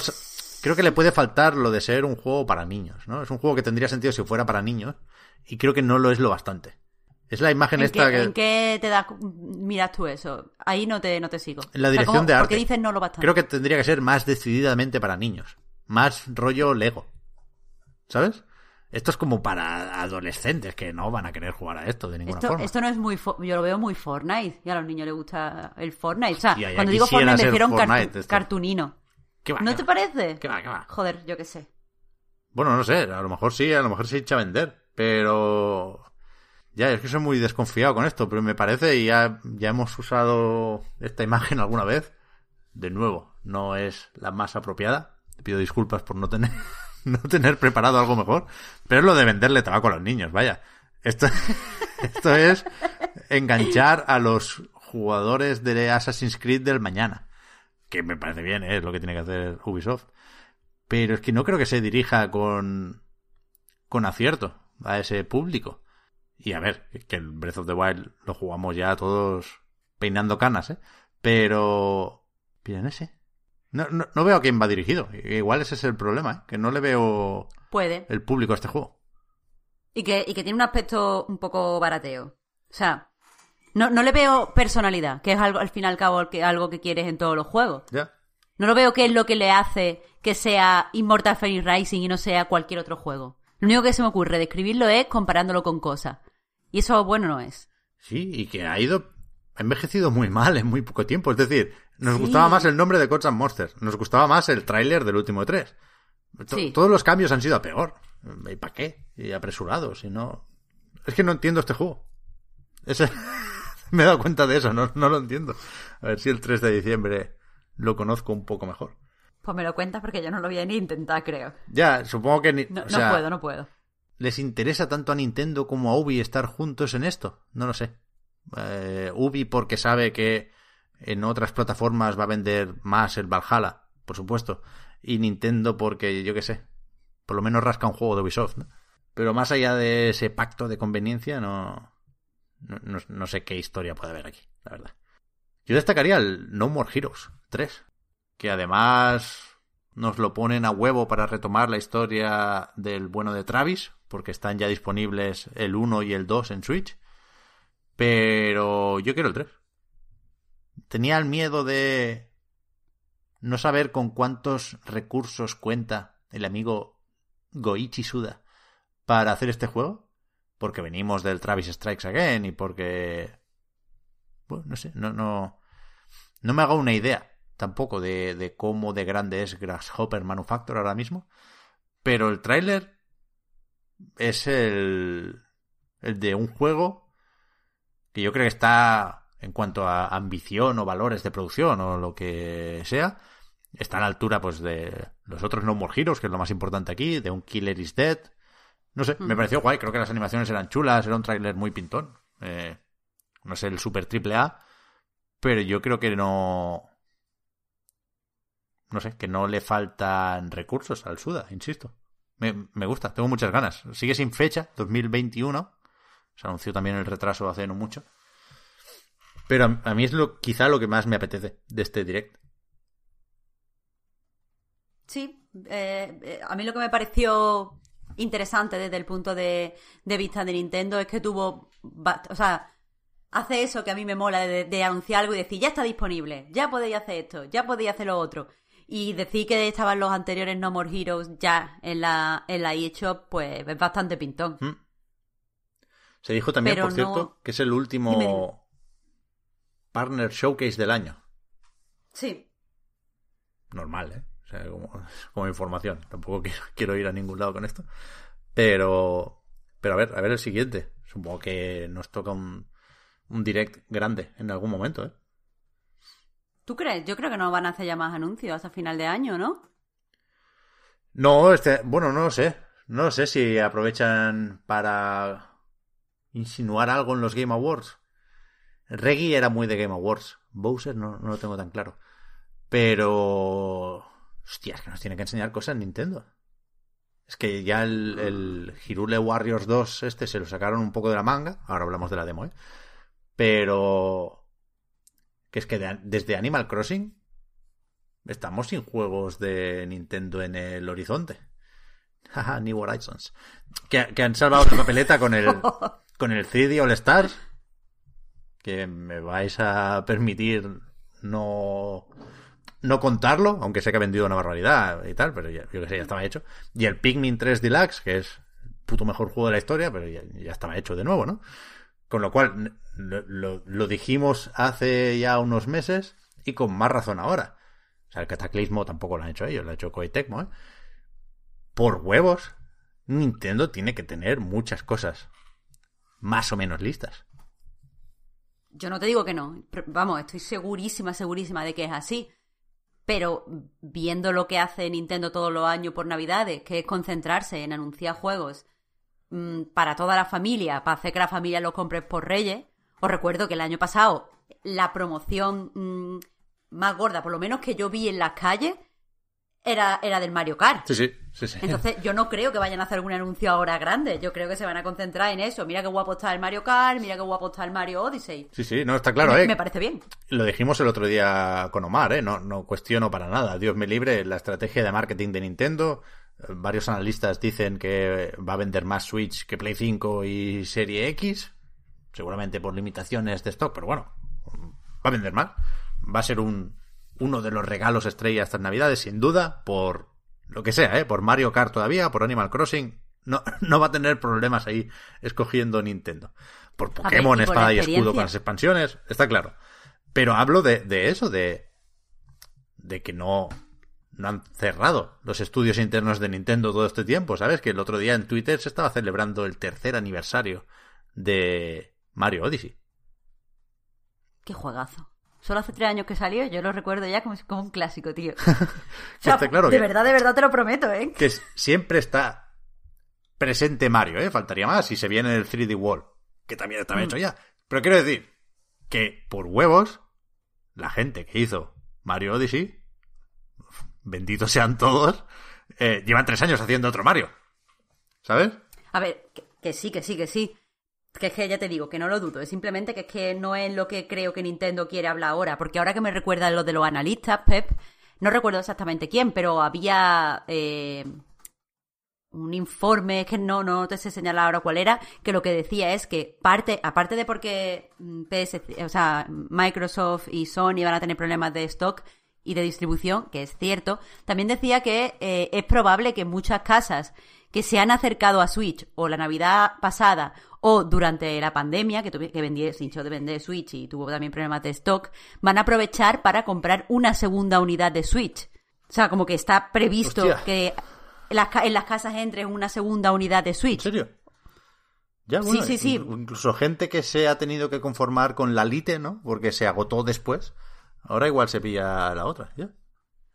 creo que le puede faltar lo de ser un juego para niños, ¿no? Es un juego que tendría sentido si fuera para niños y creo que no lo es lo bastante. Es la imagen ¿En esta qué, que en qué te da, miras tú eso? Ahí no te, no te sigo. En la O sea, dirección ¿cómo- de ¿Por arte. qué dices no lo bastante? creo que tendría que ser más decididamente para niños, más rollo Lego. ¿Sabes? Esto es como para adolescentes que no van a querer jugar a esto de ninguna Esto, forma. esto no es muy. Yo lo veo muy Fortnite. Y a los niños les gusta el Fortnite. O sea, cuando digo Fortnite me refiero a un cartu- cartunino. ¿Qué va, ¿No qué te va? parece? ¿Qué va, qué va? Joder, yo qué sé. Bueno, no sé, a lo mejor sí, a lo mejor se echa a vender, pero ya, es que soy muy desconfiado con esto, pero me parece, y ya, ya hemos usado esta imagen alguna vez, de nuevo, no es la más apropiada, te pido disculpas por no tener, no tener preparado algo mejor, pero es lo de venderle tabaco a los niños, vaya. Esto, esto es enganchar a los jugadores de Assassin's Creed del mañana, que me parece bien, ¿eh? es lo que tiene que hacer Ubisoft pero es que no creo que se dirija con con acierto a ese público. Y a ver, que el Breath of the Wild lo jugamos ya todos peinando canas, ¿eh? Pero... ¿Pero ese? No, no, no veo a quién va dirigido. Igual ese es el problema, ¿eh? Que no le veo Puede. el público a este juego. Y que, y que tiene un aspecto un poco barateo. O sea, no, no le veo personalidad, que es algo, al fin y al cabo, que, algo que quieres en todos los juegos. Ya. No lo veo que es lo que le hace que sea Immortal Phoenix Rising y no sea cualquier otro juego. Lo único que se me ocurre describirlo es comparándolo con cosas. Y eso bueno no es. Sí, y que ha ido... Ha envejecido muy mal en muy poco tiempo. Es decir, nos Sí. gustaba más el nombre de Gods and Monsters. Nos gustaba más el tráiler del último 3. Sí. Todos los cambios han sido a peor. ¿Y para qué? Y apresurados. Y no... Es que no entiendo este juego. Ese- Me he dado cuenta de eso, no, no lo entiendo. A ver si el 3 de diciembre lo conozco un poco mejor. Pues me lo cuentas porque yo no lo voy a ni intentar, creo. Ya, supongo que ni... No, o no sea, puedo, no puedo. ¿Les interesa tanto a Nintendo como a Ubi estar juntos en esto? No lo sé. Eh, Ubi porque sabe que en otras plataformas va a vender más el Valhalla, por supuesto. Y Nintendo porque, yo qué sé, por lo menos rasca un juego de Ubisoft. Pero más allá de ese pacto de conveniencia, no, no, no- no sé qué historia puede haber aquí, la verdad. Yo destacaría el No More Heroes 3, que además nos lo ponen a huevo para retomar la historia del bueno de Travis, porque están ya disponibles el 1 y el 2 en Switch. Pero yo quiero el 3. Tenía el miedo de no saber con cuántos recursos cuenta el amigo Goichi Suda para hacer este juego, porque venimos del Travis Strikes Again y porque bueno, no sé, no no no me hago una idea tampoco de, de cómo de grande es Grasshopper Manufacture ahora mismo, pero el tráiler es el el de un juego que yo creo que está en cuanto a ambición o valores de producción o lo que sea, está a la altura pues de los otros No More Heroes, que es lo más importante aquí, de un Killer is Dead. No sé, me pareció guay, creo que las animaciones eran chulas, era un tráiler muy pintón. Eh, no sé, el super triple A, pero yo creo que no... No sé, que no le faltan recursos al Suda, insisto. Me, me gusta, tengo muchas ganas. Sigue sin fecha, 2021. Se anunció también el retraso hace no mucho. Pero a, a mí es lo, quizá lo que más me apetece de este direct. Sí, eh, eh, a mí lo que me pareció interesante desde el punto de, de vista de Nintendo es que tuvo, o sea, hace eso que a mí me mola de, de anunciar algo y decir, ya está disponible, ya podéis hacer esto, ya podéis hacer lo otro. Y decir que estaban los anteriores No More Heroes ya en la, en la eShop, pues es bastante pintón. Mm. Se dijo también, Pero por cierto, que es el último Partner Showcase del año. Sí. Normal, ¿eh? O sea, como, como información. Tampoco quiero, quiero ir a ningún lado con esto. Pero, pero a ver, a ver el siguiente. Supongo que nos toca un, un direct grande en algún momento, ¿eh? ¿Tú crees? Yo creo que no van a hacer ya más anuncios hasta final de año, ¿no? No, este, bueno, no lo sé. No sé si aprovechan para insinuar algo en los Game Awards. Reggie era muy de Game Awards. Bowser no, no lo tengo tan claro. Pero... Hostia, es que nos tiene que enseñar cosas Nintendo. Es que ya el, el Hirule Warriors 2 este se lo sacaron un poco de la manga. Ahora hablamos de la demo, ¿eh? Pero... Que es que de- desde Animal Crossing Estamos sin juegos de Nintendo en el horizonte. Haha, New Horizons. Que, que han salvado la papeleta con el, con el 3D All Stars. Que me vais a permitir no, no contarlo, aunque sé que ha vendido una barbaridad y tal, pero ya, yo que sé, ya estaba hecho. Y el Pikmin 3 Deluxe, que es el puto mejor juego de la historia, pero ya, ya estaba hecho de nuevo, ¿no? Con lo cual, lo, dijimos hace ya unos meses y con más razón ahora. O sea, el cataclismo tampoco lo han hecho ellos, lo ha hecho Koei Tecmo, ¿eh? Por huevos, Nintendo tiene que tener muchas cosas más o menos listas. Yo no te digo que no. Vamos, estoy segurísima, segurísima de que es así. Pero viendo lo que hace Nintendo todos los años por Navidades, que es concentrarse en anunciar juegos mm, para toda la familia, para hacer que la familia los compre por Reyes, os recuerdo que el año pasado la promoción mm, más gorda, por lo menos que yo vi en las calles, era, era del Mario Kart. Sí, sí, sí, sí. Entonces, yo no creo que vayan a hacer algún anuncio ahora grande. Yo creo que se van a concentrar en eso. Mira qué guapo está el Mario Kart, mira qué guapo está el Mario Odyssey. Sí, sí, no, está claro, me, ¿eh? me parece bien. Lo dijimos el otro día con Omar, ¿eh? No, no cuestiono para nada. Dios me libre la estrategia de marketing de Nintendo. Varios analistas dicen que va a vender más Switch que Play 5 y Serie X. Seguramente por limitaciones de stock, pero bueno, va a vender más. Va a ser un, uno de los regalos estrella estas navidades, sin duda, por lo que sea, ¿eh? Por Mario Kart todavía, por Animal Crossing. No, no va a tener problemas ahí escogiendo Nintendo. Por ver, Pokémon, y por Espada y Escudo con las expansiones, está claro. Pero hablo de, de eso, de, de que no, no han cerrado los estudios internos de Nintendo todo este tiempo, ¿sabes? Que el otro día en Twitter se estaba celebrando el tercer aniversario de Mario Odyssey. Qué juegazo. Solo hace tres años que salió, yo lo recuerdo ya como, como un clásico, tío. O está claro de que- verdad, de verdad te lo prometo, ¿eh? Que siempre está presente Mario, ¿eh? Faltaría más si se viene el 3D Wall, que también estaba Mm. hecho ya. Pero quiero decir que por huevos, la gente que hizo Mario Odyssey, benditos sean todos, eh, llevan tres años haciendo otro Mario. ¿Sabes? A ver, que, que sí, que sí, que sí. Que es que ya te digo, que no lo dudo. Es simplemente que es que no es lo que creo que Nintendo quiere hablar ahora. Porque ahora que me recuerda lo de los analistas, Pep, no recuerdo exactamente quién, pero había eh, un informe, es que no, no te sé señalar ahora cuál era, que lo que decía es que parte, aparte de porque mm, PS, o sea, Microsoft y Sony van a tener problemas de stock y de distribución, que es cierto, también decía que eh, es probable que muchas casas que se han acercado a Switch o la Navidad pasada o durante la pandemia, que, que vendí- se hinchó de vender Switch y tuvo también problemas de stock, van a aprovechar para comprar una segunda unidad de Switch. O sea, como que está previsto Hostia. que en las, ca- en las casas entre una segunda unidad de ¿En Switch. serio? Ya, Sí, bueno, sí, sí. in- Incluso gente que se ha tenido que conformar con la Lite, ¿no? Porque se agotó después. Ahora igual se pilla la otra, ¿ya?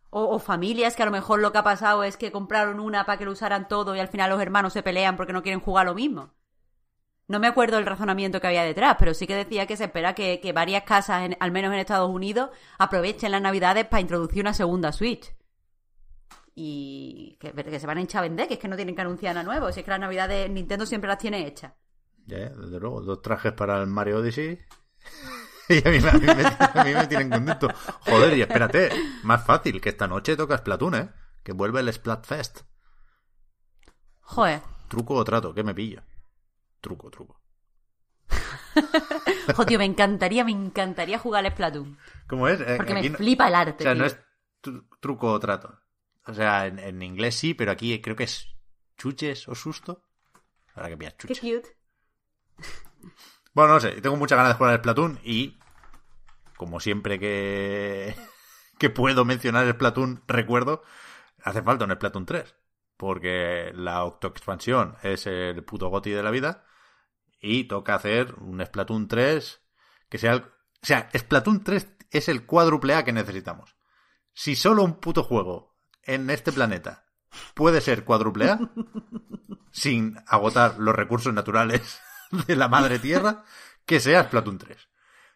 O, familias que a lo mejor lo que ha pasado es que compraron una para que lo usaran todo y al final los hermanos se pelean porque no quieren jugar lo mismo. No me acuerdo el razonamiento que había detrás, pero sí que decía que se espera que, que varias casas, al menos en Estados Unidos, aprovechen las navidades para introducir una segunda Switch. Y que, se van a hinchar a vender, que es que no tienen que anunciar nada nuevo. Si es que las navidades Nintendo siempre las tiene hechas. Ya, ya, desde luego. Dos trajes para el Mario Odyssey. y a mí, me- a mí me, a mí me tienen contento. Joder, y espérate. Más fácil, que esta noche toca Splatoon, ¿eh? que vuelve el Splatfest. Joder. Truco o trato, ¿qué me pillo? Truco, truco. Joder, tío, me encantaría, me encantaría jugar al Splatoon. ¿Cómo es? Eh, Porque aquí me no- flipa el arte. O sea, tío. no es tru- truco o trato. O sea, en, en inglés sí, pero aquí creo que es chuches o susto. Ahora que pillas Qué chuches. cute. Bueno, no sé, tengo muchas ganas de jugar al Splatoon y como siempre que, que puedo mencionar el Splatoon, recuerdo, hace falta un Splatoon 3. Porque la Octo expansión es el puto goti de la vida y toca hacer un Splatoon 3 que sea... el- o sea, Splatoon 3 es el cuádruple A que necesitamos. Si solo un puto juego en este planeta puede ser cuádruple A, sin agotar los recursos naturales de la madre tierra, que sea Splatoon 3.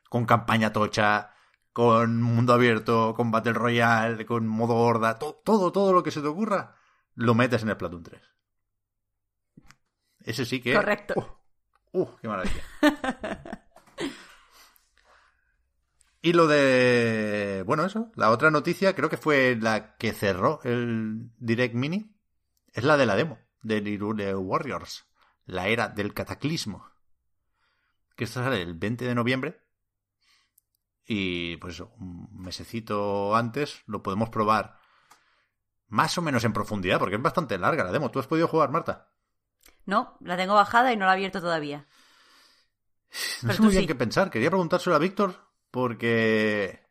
Con campaña tocha, con mundo abierto, con Battle Royale, con modo horda, to- todo, todo lo que se te ocurra, lo metes en Splatoon 3. Ese sí que... Correcto. ¡Uh! ¡Qué maravilla! y lo de... Bueno, eso. La otra noticia creo que fue la que cerró el Direct Mini. Es la de la demo de Lirule Warriors. La era del cataclismo. Que esta sale el 20 de noviembre. Y pues eso, un mesecito antes lo podemos probar más o menos en profundidad, porque es bastante larga la demo. ¿Tú has podido jugar, Marta? No, la tengo bajada y no la he abierto todavía. No Pero sé muy bien sí. qué pensar. Quería preguntárselo a Víctor porque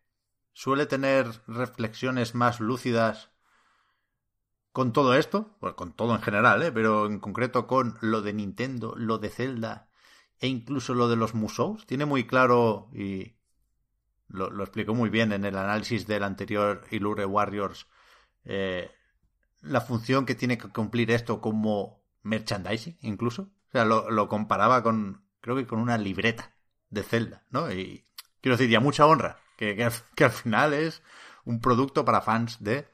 suele tener reflexiones más lúcidas con todo esto, bueno, con todo en general, ¿eh? pero en concreto con lo de Nintendo, lo de Zelda e incluso lo de los Musous. Tiene muy claro y lo, explicó muy bien en el análisis del anterior Ilure Warriors eh, la función que tiene que cumplir esto como merchandising incluso. O sea, lo, comparaba con, creo que con una libreta de Zelda, ¿no? Y quiero decir, ya mucha honra, que, que al final es un producto para fans de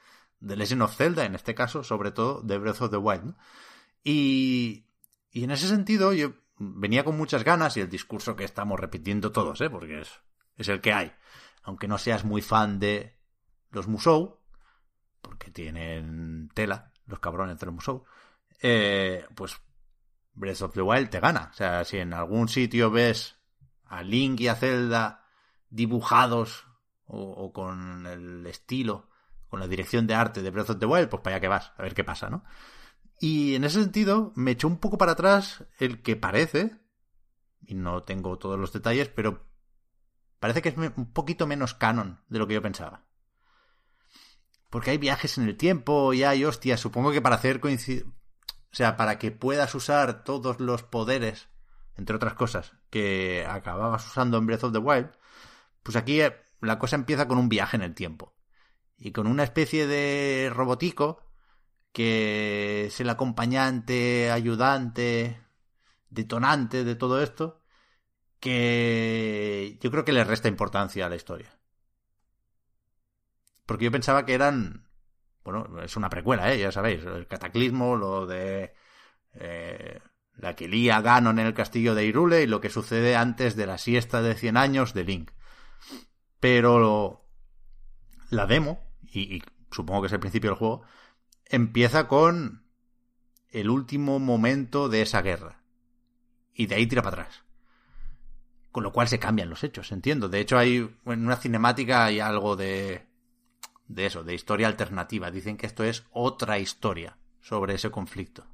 The Legend of Zelda, en este caso, sobre todo de Breath of the Wild, ¿no? Y, y en ese sentido yo venía con muchas ganas y el discurso que estamos repitiendo todos, ¿eh? Porque es, es el que hay. Aunque no seas muy fan de los Musou, porque tienen tela, los cabrones de los Musou, eh, pues Breath of the Wild te gana. O sea, si en algún sitio ves a Link y a Zelda dibujados o, o con el estilo, con la dirección de arte de Breath of the Wild, pues para allá que vas, a ver qué pasa, ¿no? Y en ese sentido me echó un poco para atrás el que parece, y no tengo todos los detalles, pero parece que es un poquito menos canon de lo que yo pensaba. Porque hay viajes en el tiempo y hay hostias, supongo que para hacer coincidir... O sea, para que puedas usar todos los poderes, entre otras cosas, que acababas usando en Breath of the Wild, pues aquí eh, la cosa empieza con un viaje en el tiempo. Y con una especie de robotico que es el acompañante, ayudante, detonante de todo esto, que yo creo que le resta importancia a la historia. Porque yo pensaba que eran. Bueno, es una precuela, ¿eh? ya sabéis. El cataclismo, lo de. eh, la que lía Ganon en el castillo de Hyrule y lo que sucede antes de la siesta de 100 años de Link. Pero. La demo, y, y supongo que es el principio del juego, empieza con el último momento de esa guerra. Y de ahí tira para atrás. Con lo cual se cambian los hechos, entiendo. De hecho, hay en una cinemática hay algo de. de eso, de historia alternativa. Dicen que esto es otra historia sobre ese conflicto.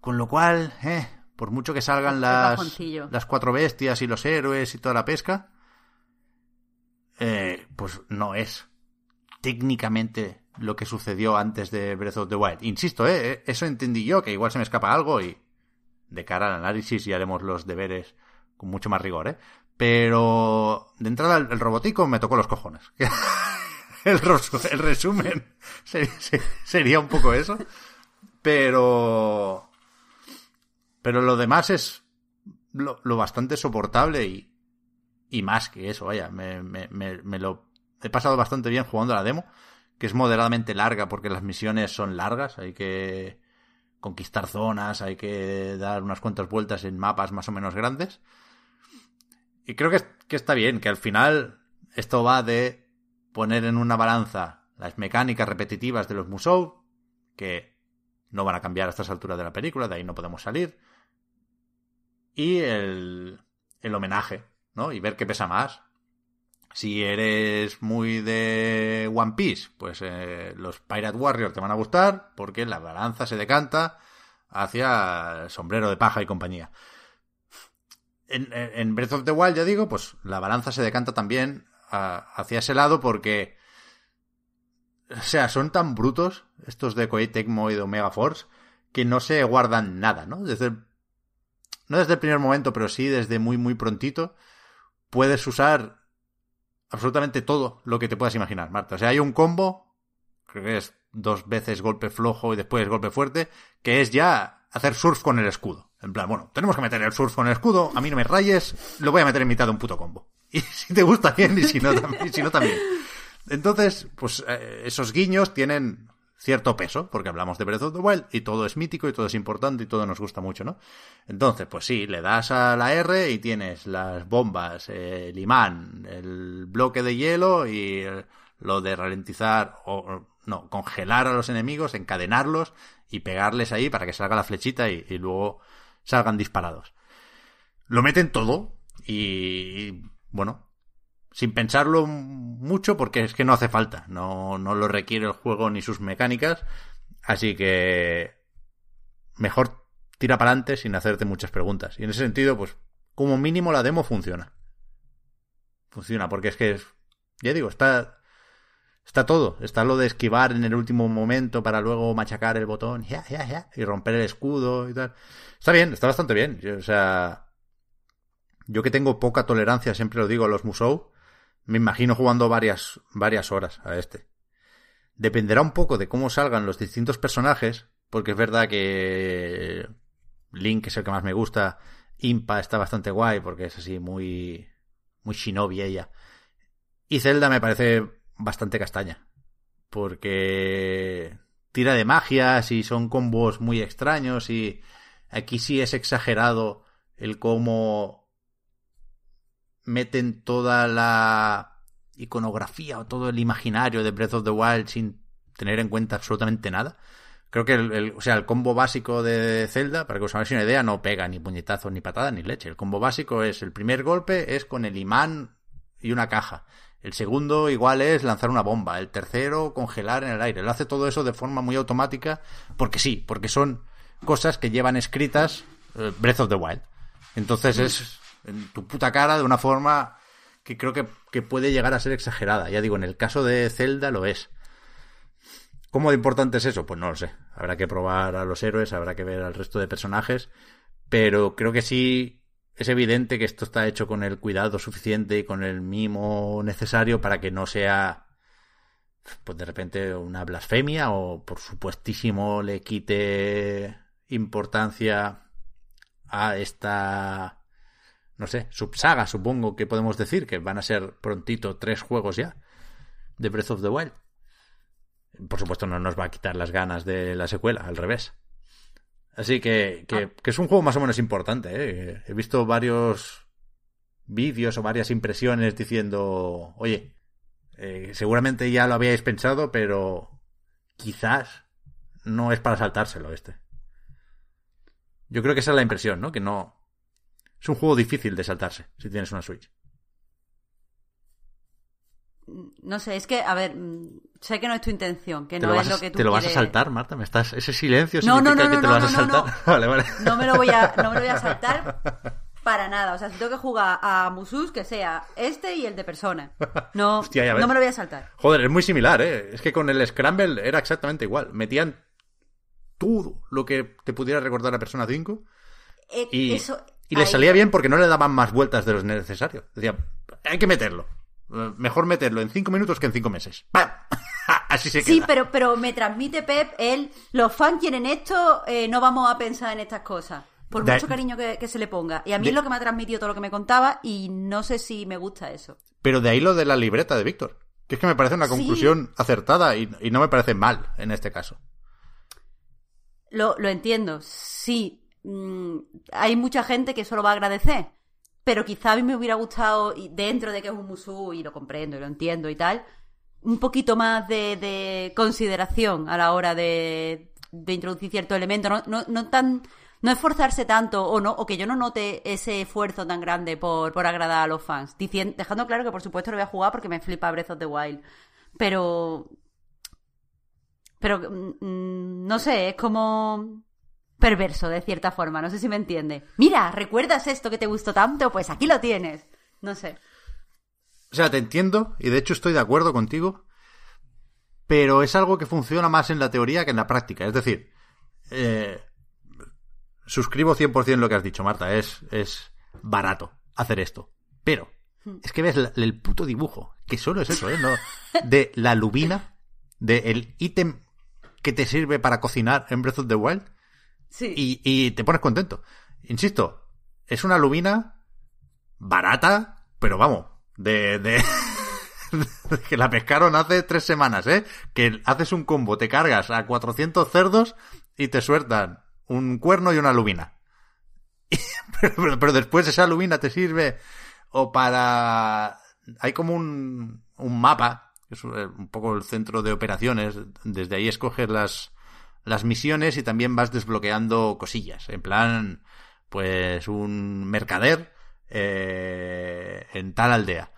Con lo cual, eh, por mucho que salgan las, las cuatro bestias y los héroes y toda la pesca, eh, pues no es técnicamente lo que sucedió antes de Breath of the Wild. Insisto, eh, eso entendí yo, que igual se me escapa algo y de cara al análisis y haremos los deberes con mucho más rigor, ¿eh? Pero de entrada el, robotico me tocó los cojones. el, resumen sería, un poco eso. Pero... Pero lo demás es lo, bastante soportable y, y más que eso, vaya, me lo he pasado bastante bien jugando la demo, que es moderadamente larga porque las misiones son largas, hay que conquistar zonas, hay que dar unas cuantas vueltas en mapas más o menos grandes. Y creo que, que está bien, que al final esto va de poner en una balanza las mecánicas repetitivas de los Musou, que no van a cambiar a estas alturas de la película, de ahí no podemos salir. Y el, el homenaje, ¿no? Y ver qué pesa más. Si eres muy de One Piece, pues eh, los Pirate Warriors te van a gustar porque la balanza se decanta hacia sombrero de paja y compañía. En, Breath of the Wild, ya digo, pues la balanza se decanta también hacia ese lado porque... O sea, son tan brutos estos de Koei Tecmo y de Omega Force que no se guardan nada, ¿no? Desde el, no desde el primer momento, pero sí desde muy, muy prontito, puedes usar absolutamente todo lo que te puedas imaginar, Marta. O sea, hay un combo, creo que es dos veces golpe flojo y después golpe fuerte, que es ya hacer surf con el escudo. En plan, bueno, tenemos que meter el surf con el escudo, a mí no me rayes, lo voy a meter en mitad de un puto combo. Y si te gusta bien y si no, también. Si no, también. Entonces, pues eh, esos guiños tienen cierto peso, porque hablamos de Breath of the Wild y todo es mítico y todo es importante y todo nos gusta mucho, ¿no? Entonces, pues sí, le das a la R y tienes las bombas, el imán, el bloque de hielo y lo de ralentizar o no, congelar a los enemigos, encadenarlos y pegarles ahí para que salga la flechita y, y luego salgan disparados. Lo meten todo y bueno, sin pensarlo mucho porque es que no hace falta, no, no lo requiere el juego ni sus mecánicas, así que mejor tira para adelante sin hacerte muchas preguntas. Y en ese sentido, pues como mínimo la demo funciona. Funciona, porque es que, ya digo, está, está todo. Está lo de esquivar en el último momento para luego machacar el botón ya, ya, ya, y romper el escudo y tal. Está bien, está bastante bien. Yo, o sea, yo que tengo poca tolerancia, siempre lo digo a los Musou, me imagino jugando varias, varias horas a este. Dependerá un poco de cómo salgan los distintos personajes, porque es verdad que Link es el que más me gusta, Impa está bastante guay porque es así muy muy shinobi ella. Y Zelda me parece bastante castaña, porque tira de magias y son combos muy extraños y aquí sí es exagerado el cómo meten toda la iconografía o todo el imaginario de Breath of the Wild sin tener en cuenta absolutamente nada. Creo que el, el, o sea, el combo básico de Zelda, para que os hagáis una idea, no pega ni puñetazos, ni patadas, ni leche. El combo básico es el primer golpe es con el imán y una caja. El segundo igual es lanzar una bomba. El tercero congelar en el aire. Él hace todo eso de forma muy automática porque sí, porque son cosas que llevan escritas eh, Breath of the Wild. Entonces es en tu puta cara de una forma que creo que, que, puede llegar a ser exagerada. Ya digo, en el caso de Zelda lo es. ¿Cómo de importante es eso? Pues no lo sé. Habrá que probar a los héroes, habrá que ver al resto de personajes, pero creo que sí es evidente que esto está hecho con el cuidado suficiente y con el mimo necesario para que no sea pues de repente una blasfemia o por supuestísimo le quite importancia a esta no sé, subsaga, supongo que podemos decir, que van a ser prontito tres juegos ya de Breath of the Wild. Por supuesto, no nos va a quitar las ganas de la secuela, al revés. Así que, que, ah. que es un juego más o menos importante. ¿eh? He visto varios vídeos o varias impresiones diciendo, oye, eh, seguramente ya lo habíais pensado, pero quizás no es para saltárselo este. Yo creo que esa es la impresión, ¿no? Que no, es un juego difícil de saltarse si tienes una Switch. No sé, es que, a ver, sé que no es tu intención, que no es lo que tú ¿Te lo vas a saltar, Marta? ¿Me estás, ese silencio no, significa no, no, que te no, lo vas no, a saltar? No, vale, vale. No me lo voy a, no me lo voy a saltar para nada. O sea, si tengo que jugar a Musus, que sea este y el de persona. No, Hostia, no me lo voy a saltar. Joder, es muy similar, ¿eh? Es que con el Scramble era exactamente igual. Metían todo lo que te pudiera recordar a Persona 5. Eh, y... Eso, y le salía bien porque no le daban más vueltas de los necesarios. Decía, hay que meterlo. Mejor meterlo en cinco minutos que en cinco meses. Así se queda. Sí, pero, pero me transmite Pep, él, los fans quieren esto, eh, no vamos a pensar en estas cosas. Por De- mucho cariño que, que se le ponga. Y a mí De- es lo que me ha transmitido todo lo que me contaba y no sé si me gusta eso. Pero de ahí lo de la libreta de Víctor. Que es que me parece una Sí. conclusión acertada y, y no me parece mal en este caso. Lo, lo entiendo, sí. Mm, hay mucha gente que eso lo va a agradecer. Pero quizá a mí me hubiera gustado, dentro de que es un musú, y lo comprendo y lo entiendo y tal, un poquito más de, de consideración a la hora de, introducir cierto elemento, no, no, no tan no esforzarse tanto o no o que yo no note ese esfuerzo tan grande por, por agradar a los fans diciendo, dejando claro que por supuesto lo voy a jugar porque me flipa Breath of the Wild pero pero mm, no sé es como perverso de cierta forma no sé si me entiende mira recuerdas esto que te gustó tanto pues aquí lo tienes no sé O sea, te entiendo y de hecho estoy de acuerdo contigo, pero es algo que funciona más en la teoría que en la práctica. Es decir, eh, suscribo 100% lo que has dicho, Marta. Es, es barato hacer esto. Pero es que ves la- el puto dibujo, que solo es eso, ¿eh? No, de la lubina, del ítem que te sirve para cocinar en Breath of the Wild y, y te pones contento. Insisto, es una lubina barata, pero vamos, de, de, que la pescaron hace tres semanas, ¿eh? Que haces un combo, te cargas a 400 cerdos y te sueltan un cuerno y una lubina. pero, después esa lubina te sirve o para... Hay como un, un mapa, que es un poco el centro de operaciones, desde ahí escoges las, las misiones y también vas desbloqueando cosillas. En plan, pues un mercader eh, en tal aldea.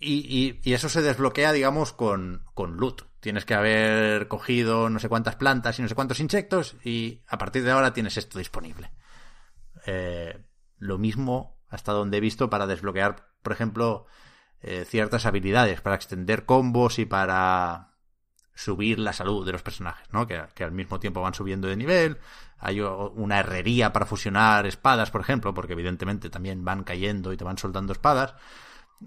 Y, y- eso se desbloquea, digamos, con, con loot. Tienes que haber cogido no sé cuántas plantas y no sé cuántos insectos y a partir de ahora tienes esto disponible. Eh, lo mismo, hasta donde he visto, para desbloquear, por ejemplo, eh, ciertas habilidades, para extender combos y para subir la salud de los personajes, ¿no? Que, que al mismo tiempo van subiendo de nivel. Hay una herrería para fusionar espadas, por ejemplo, porque evidentemente también van cayendo y te van soltando espadas.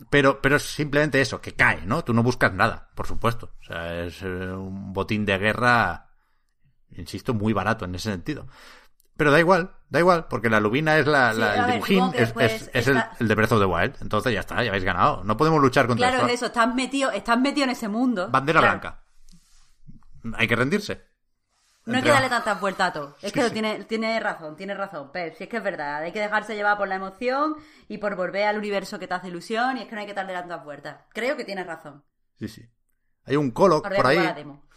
Pero, pero es simplemente eso, que cae, ¿no? Tú no buscas nada, por supuesto. O sea, es eh, un botín de guerra, insisto, muy barato en ese sentido. Pero da igual, da igual, porque la lubina es la, Sí, la- el ver, dibujín, es, después es- es el, está- el de Breath of the Wild. Entonces ya está, ya habéis ganado. No podemos luchar contra claro esto. es eso estás metido estás metido en ese mundo Bandera Claro. blanca. Hay que rendirse. No hay que darle tantas vueltas a todo. Es Sí, que sí. tiene, tiene razón, tiene razón, Pep. Si es que es verdad, hay que dejarse llevar por la emoción y por volver al universo que te hace ilusión y es que no hay que darle tantas vueltas. Creo que tienes razón. Sí, sí. Hay un Ahora por ahí.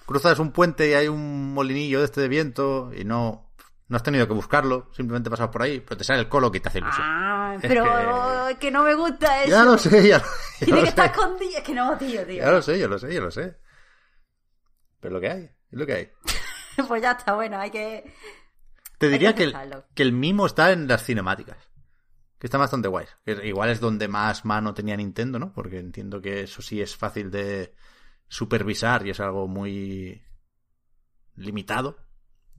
Cruzas un puente y hay un molinillo de este de viento y no, no has tenido que buscarlo. Simplemente pasas por ahí, pero te sale el coloc y te hace ilusión. Ah, Es pero que- es que no me gusta eso. ya lo sé, ya, lo- ya Tiene lo que estar escondido. Es que no, tío, tío. Ya lo sé, ya lo sé, ya lo sé. Pero lo que hay, es lo que hay. pues ya está, bueno, hay que... Te Hay diría que que el, aceptarlo. que el mimo está en las cinemáticas. Que está bastante guays. Que igual es donde más mano tenía Nintendo, ¿no? Porque entiendo que eso sí es fácil de supervisar y es algo muy limitado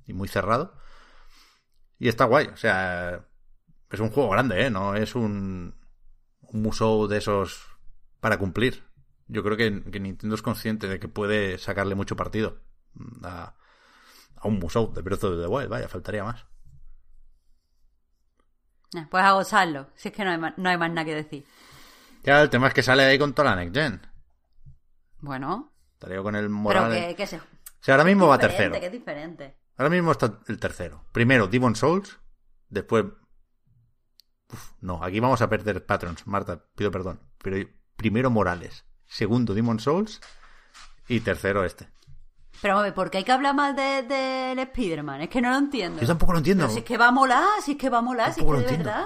y muy cerrado. Y está guay. O sea, es un juego grande, ¿eh? No es un, un musou de esos para cumplir. Yo creo que, que Nintendo es consciente de que puede sacarle mucho partido a, a un musou de Breath of the Wild. Vaya, faltaría más. Eh, Pues a gozarlo. Si es que no hay, más, no hay más nada que decir. Ya, el tema es que sale ahí con toda la Next Gen. Bueno, Estaría con el pero Morales. que, que se... O sea, ahora mismo va tercero. Que es diferente. Ahora mismo está el tercero. Primero Demon Souls. Después. Uf, no, aquí vamos a perder patrons. Marta, pido perdón. Pero primero Morales. Segundo Demon Souls. Y tercero este. Pero, hombre, ¿por qué hay que hablar mal del de, del Spider-Man? Es que no lo entiendo. Yo tampoco lo entiendo. Pero si es que va a molar, si es que va a molar, si es que de entiendo. verdad.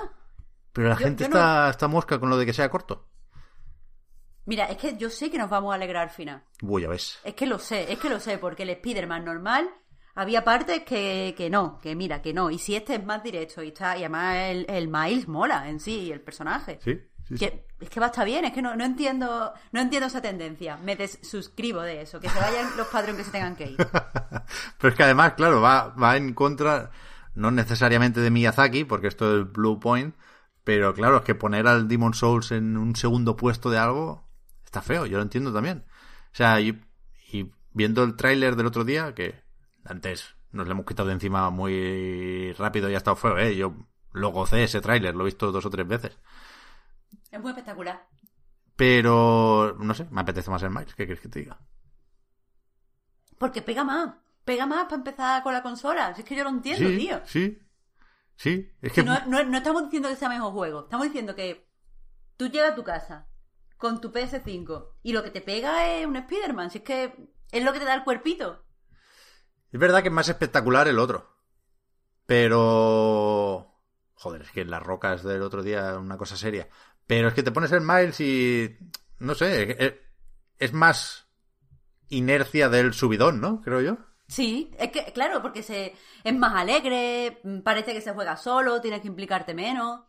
Pero la yo- gente yo está, está mosca con lo de que sea corto. Mira, es que yo sé que nos vamos a alegrar al final. Uy, ya ves. Es que lo sé, es que lo sé, porque el Spider-Man normal había partes que, que no, que mira, que no. Y si este es más directo y está, y además el, el Miles mola en sí, el personaje. Sí, sí, sí. Que, es que va a estar bien, es que no, no entiendo, no entiendo esa tendencia. Me desuscribo de eso, que se vayan los padrones que se tengan que ir. Pero es que además, claro, va, va en contra, no necesariamente de Miyazaki, porque esto es Blue Point, pero claro, es que poner al Demon Souls en un segundo puesto de algo está feo, yo lo entiendo también. O sea, y, y viendo el tráiler del otro día, que antes nos lo hemos quitado de encima muy rápido y ha estado feo, ¿eh? Yo lo gocé ese tráiler, lo he visto dos o tres veces. Es muy espectacular. Pero, no sé, me apetece más el Miles, ¿qué quieres que te diga? Porque pega más, pega más para empezar con la consola. Si es que yo lo entiendo, sí, tío. sí, sí, es que... Si no, no- no estamos diciendo que sea mejor juego, estamos diciendo que tú llegas a tu casa, con tu PS5 y lo que te pega es un Spider-Man, si es que es lo que te da el cuerpito. Es verdad que es más espectacular el otro. Pero... Joder, es que las rocas del otro día una cosa seria. Pero es que te pones el Miles y... No sé, es más inercia del subidón, ¿no? Creo yo. Sí, es que, claro, porque se, es más alegre, parece que se juega solo, tienes que implicarte menos.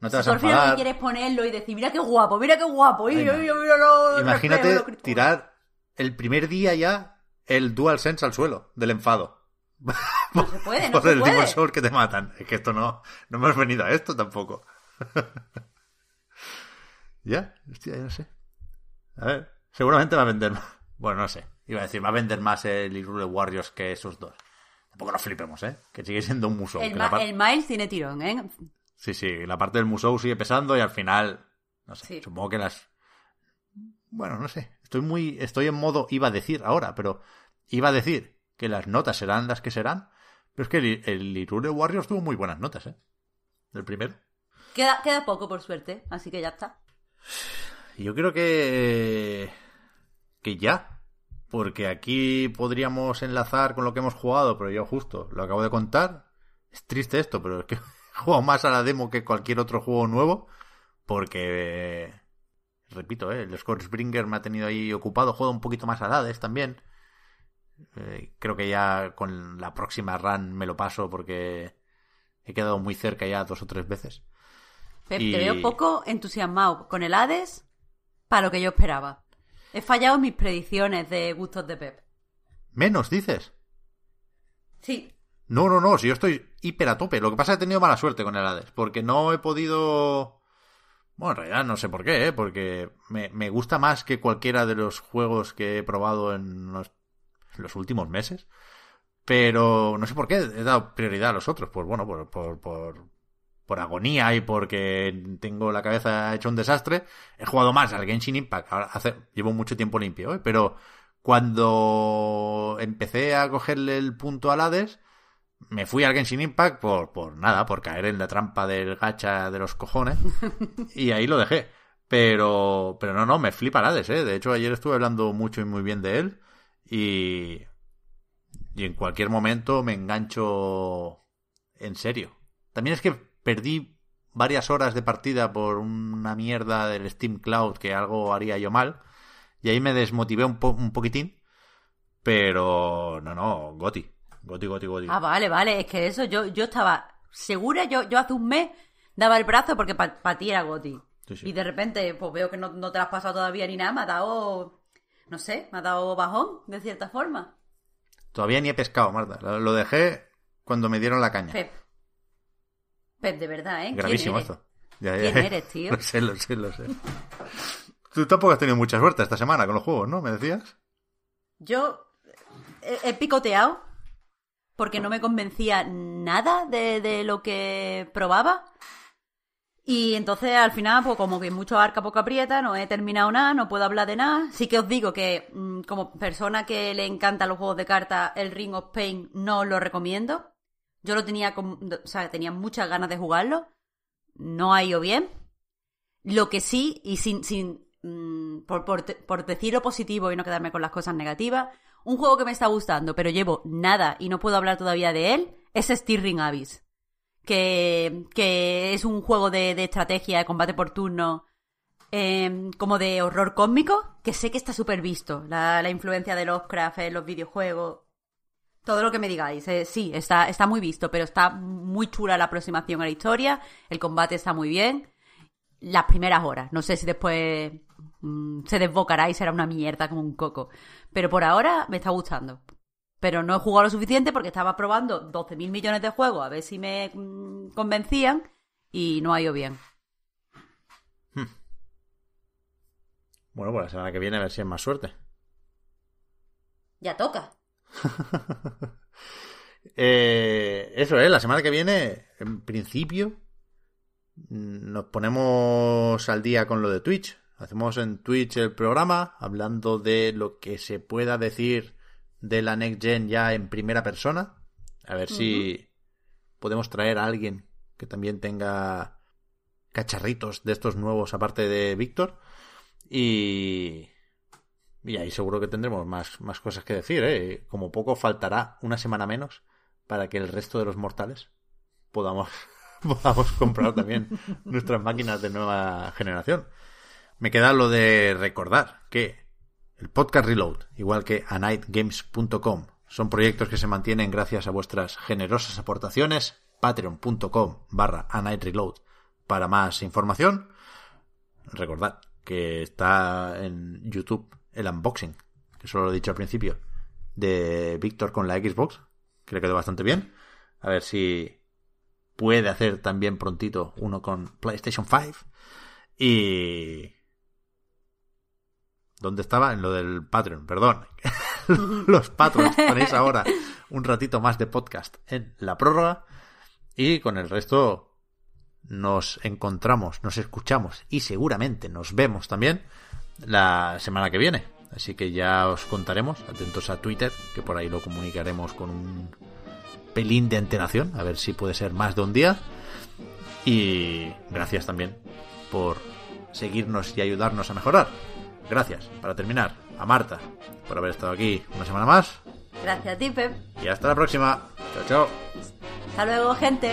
No te vas Por a fin enfadar. que quieres ponerlo y decir, mira qué guapo, mira qué guapo. y- míralo, Imagínate reflejo, lo- tirar el primer día ya el DualSense al suelo del enfado. No se puede, no Por se el puede. Que te matan. Es que esto no, no hemos venido a esto tampoco. ya, hostia, ya no sé. A ver, seguramente va a vender más. Bueno, no sé. Iba a decir, va a vender más el Hyrule Warriors que esos dos. Tampoco nos flipemos, ¿eh? Que sigue siendo un musou. El, Ma- Miles tiene tirón, ¿eh? Sí, sí, la parte del musou sigue pesando y al final, no sé, Sí. supongo que las... Bueno, no sé, estoy muy, estoy en modo, iba a decir ahora, pero iba a decir que las notas serán las que serán, pero es que el, el Hyrule Warriors tuvo muy buenas notas, ¿eh? El primero. Queda, queda poco, por suerte, así que ya está. Yo creo que... que ya. Porque aquí podríamos enlazar con lo que hemos jugado, pero yo justo lo acabo de contar. Es triste esto, pero es que he jugado más a la demo que cualquier otro juego nuevo. Porque... Repito, ¿eh? el Scorchbringer me ha tenido ahí ocupado. Juego un poquito más a Hades también. Eh, creo que ya con la próxima run me lo paso porque he quedado muy cerca ya dos o tres veces. Pep, Y- te veo poco entusiasmado con el Hades para lo que yo esperaba. He fallado en mis predicciones de gustos de Pep. Menos, dices. Sí, No, no, no, si yo estoy hiper a tope. Lo que pasa es que he tenido mala suerte con el Hades, porque no he podido... Bueno, en realidad no sé por qué, ¿eh? porque me, me gusta más que cualquiera de los juegos que he probado en los, en los últimos meses. Pero no sé por qué he dado prioridad a los otros. Pues bueno, por, por, por, por agonía y porque tengo la cabeza hecha un desastre. He jugado más al Genshin Impact. Ahora hace, llevo mucho tiempo limpio, ¿eh? pero cuando empecé a cogerle el punto al Hades, me fui al Genshin Impact por, por nada, por caer en la trampa del gacha de los cojones. y ahí lo dejé. Pero, pero no, no, me flipa el Hades, ¿eh? De hecho, ayer estuve hablando mucho y muy bien de él. Y, y en cualquier momento me engancho en serio. También es que perdí varias horas de partida por una mierda del Steam Cloud que algo haría yo mal. Y ahí me desmotivé un, po- un poquitín. Pero no, no, Goti. Goti, Goti, Goti. Ah, vale, vale, es que eso yo, yo estaba segura, yo, yo hace un mes daba el brazo porque para ti era Goti. Sí, sí. Y de repente, pues veo que no, no te lo has pasado todavía ni nada, me ha dado, no sé, me ha dado bajón, de cierta forma. Todavía ni he pescado, Marta. Lo dejé cuando me dieron la caña. Pep, de verdad, ¿eh? ¿Quién Gravísimo eres? esto. Ya, ¿Quién eres, tío? Lo sé, lo sé, lo sé. Tú tampoco has tenido mucha suerte esta semana con los juegos, ¿no? ¿Me decías? Yo he, picoteado porque no me convencía nada de, de lo que probaba. Y entonces al final, pues como que mucho arca, poco aprieta, no he terminado nada, no puedo hablar de nada. Sí que os digo que mm, como persona que le encantan los juegos de cartas, el Ring of Pain no lo recomiendo. Yo lo tenía, con- o sea, tenía muchas ganas de jugarlo. No ha ido bien. Lo que sí, y sin, sin mm, por, por, por decir lo positivo y no quedarme con las cosas negativas, un juego que me está gustando, pero llevo nada y no puedo hablar todavía de él, es Stirring Abyss. Que, que es un juego de, de estrategia, de combate por turno, eh, como de horror cósmico, que sé que está súper visto. La, la influencia de Lovecraft en los videojuegos. Todo lo que me digáis, eh, sí, está, está muy visto, pero está muy chula la aproximación a la historia, el combate está muy bien las primeras horas. No sé si después mm, se desbocará y será una mierda como un coco. Pero por ahora me está gustando. Pero no he jugado lo suficiente porque estaba probando 12.000 millones de juegos a ver si me mm, convencían y no ha ido bien. Bueno, pues la semana que viene a ver si es más suerte. Ya toca. Eh, eso es, la semana que viene, en principio, nos ponemos al día con lo de Twitch. Hacemos en Twitch el programa hablando de lo que se pueda decir de la Next Gen ya en primera persona. A ver si podemos traer a alguien que también tenga cacharritos de estos nuevos aparte de Víctor. Y, y ahí seguro que tendremos más, más cosas que decir, ¿eh? Como poco faltará una semana menos para que el resto de los mortales podamos, podamos comprar también nuestras máquinas de nueva generación. Me queda lo de recordar que el podcast Reload, igual que anightgames.com, son proyectos que se mantienen gracias a vuestras generosas aportaciones. Patreon.com barra anightreload para más información. Recordad que está en YouTube el unboxing, que solo lo he dicho al principio, de Víctor con la Xbox, que le quedó bastante bien. A ver si puede hacer también prontito uno con PlayStation 5. Y... ¿Dónde estaba? En lo del Patreon, perdón. Los patrons tenéis ahora un ratito más de podcast en la prórroga. Y con el resto nos encontramos, nos escuchamos y seguramente nos vemos también la semana que viene. Así que ya os contaremos, atentos a Twitter, que por ahí lo comunicaremos con un pelín de antelación, a ver si puede ser más de un día. Y gracias también por seguirnos y ayudarnos a mejorar. Gracias, para terminar, a Marta por haber estado aquí una semana más. Gracias a ti, Pep. Y hasta la próxima. Chao, chao. Hasta luego, gente.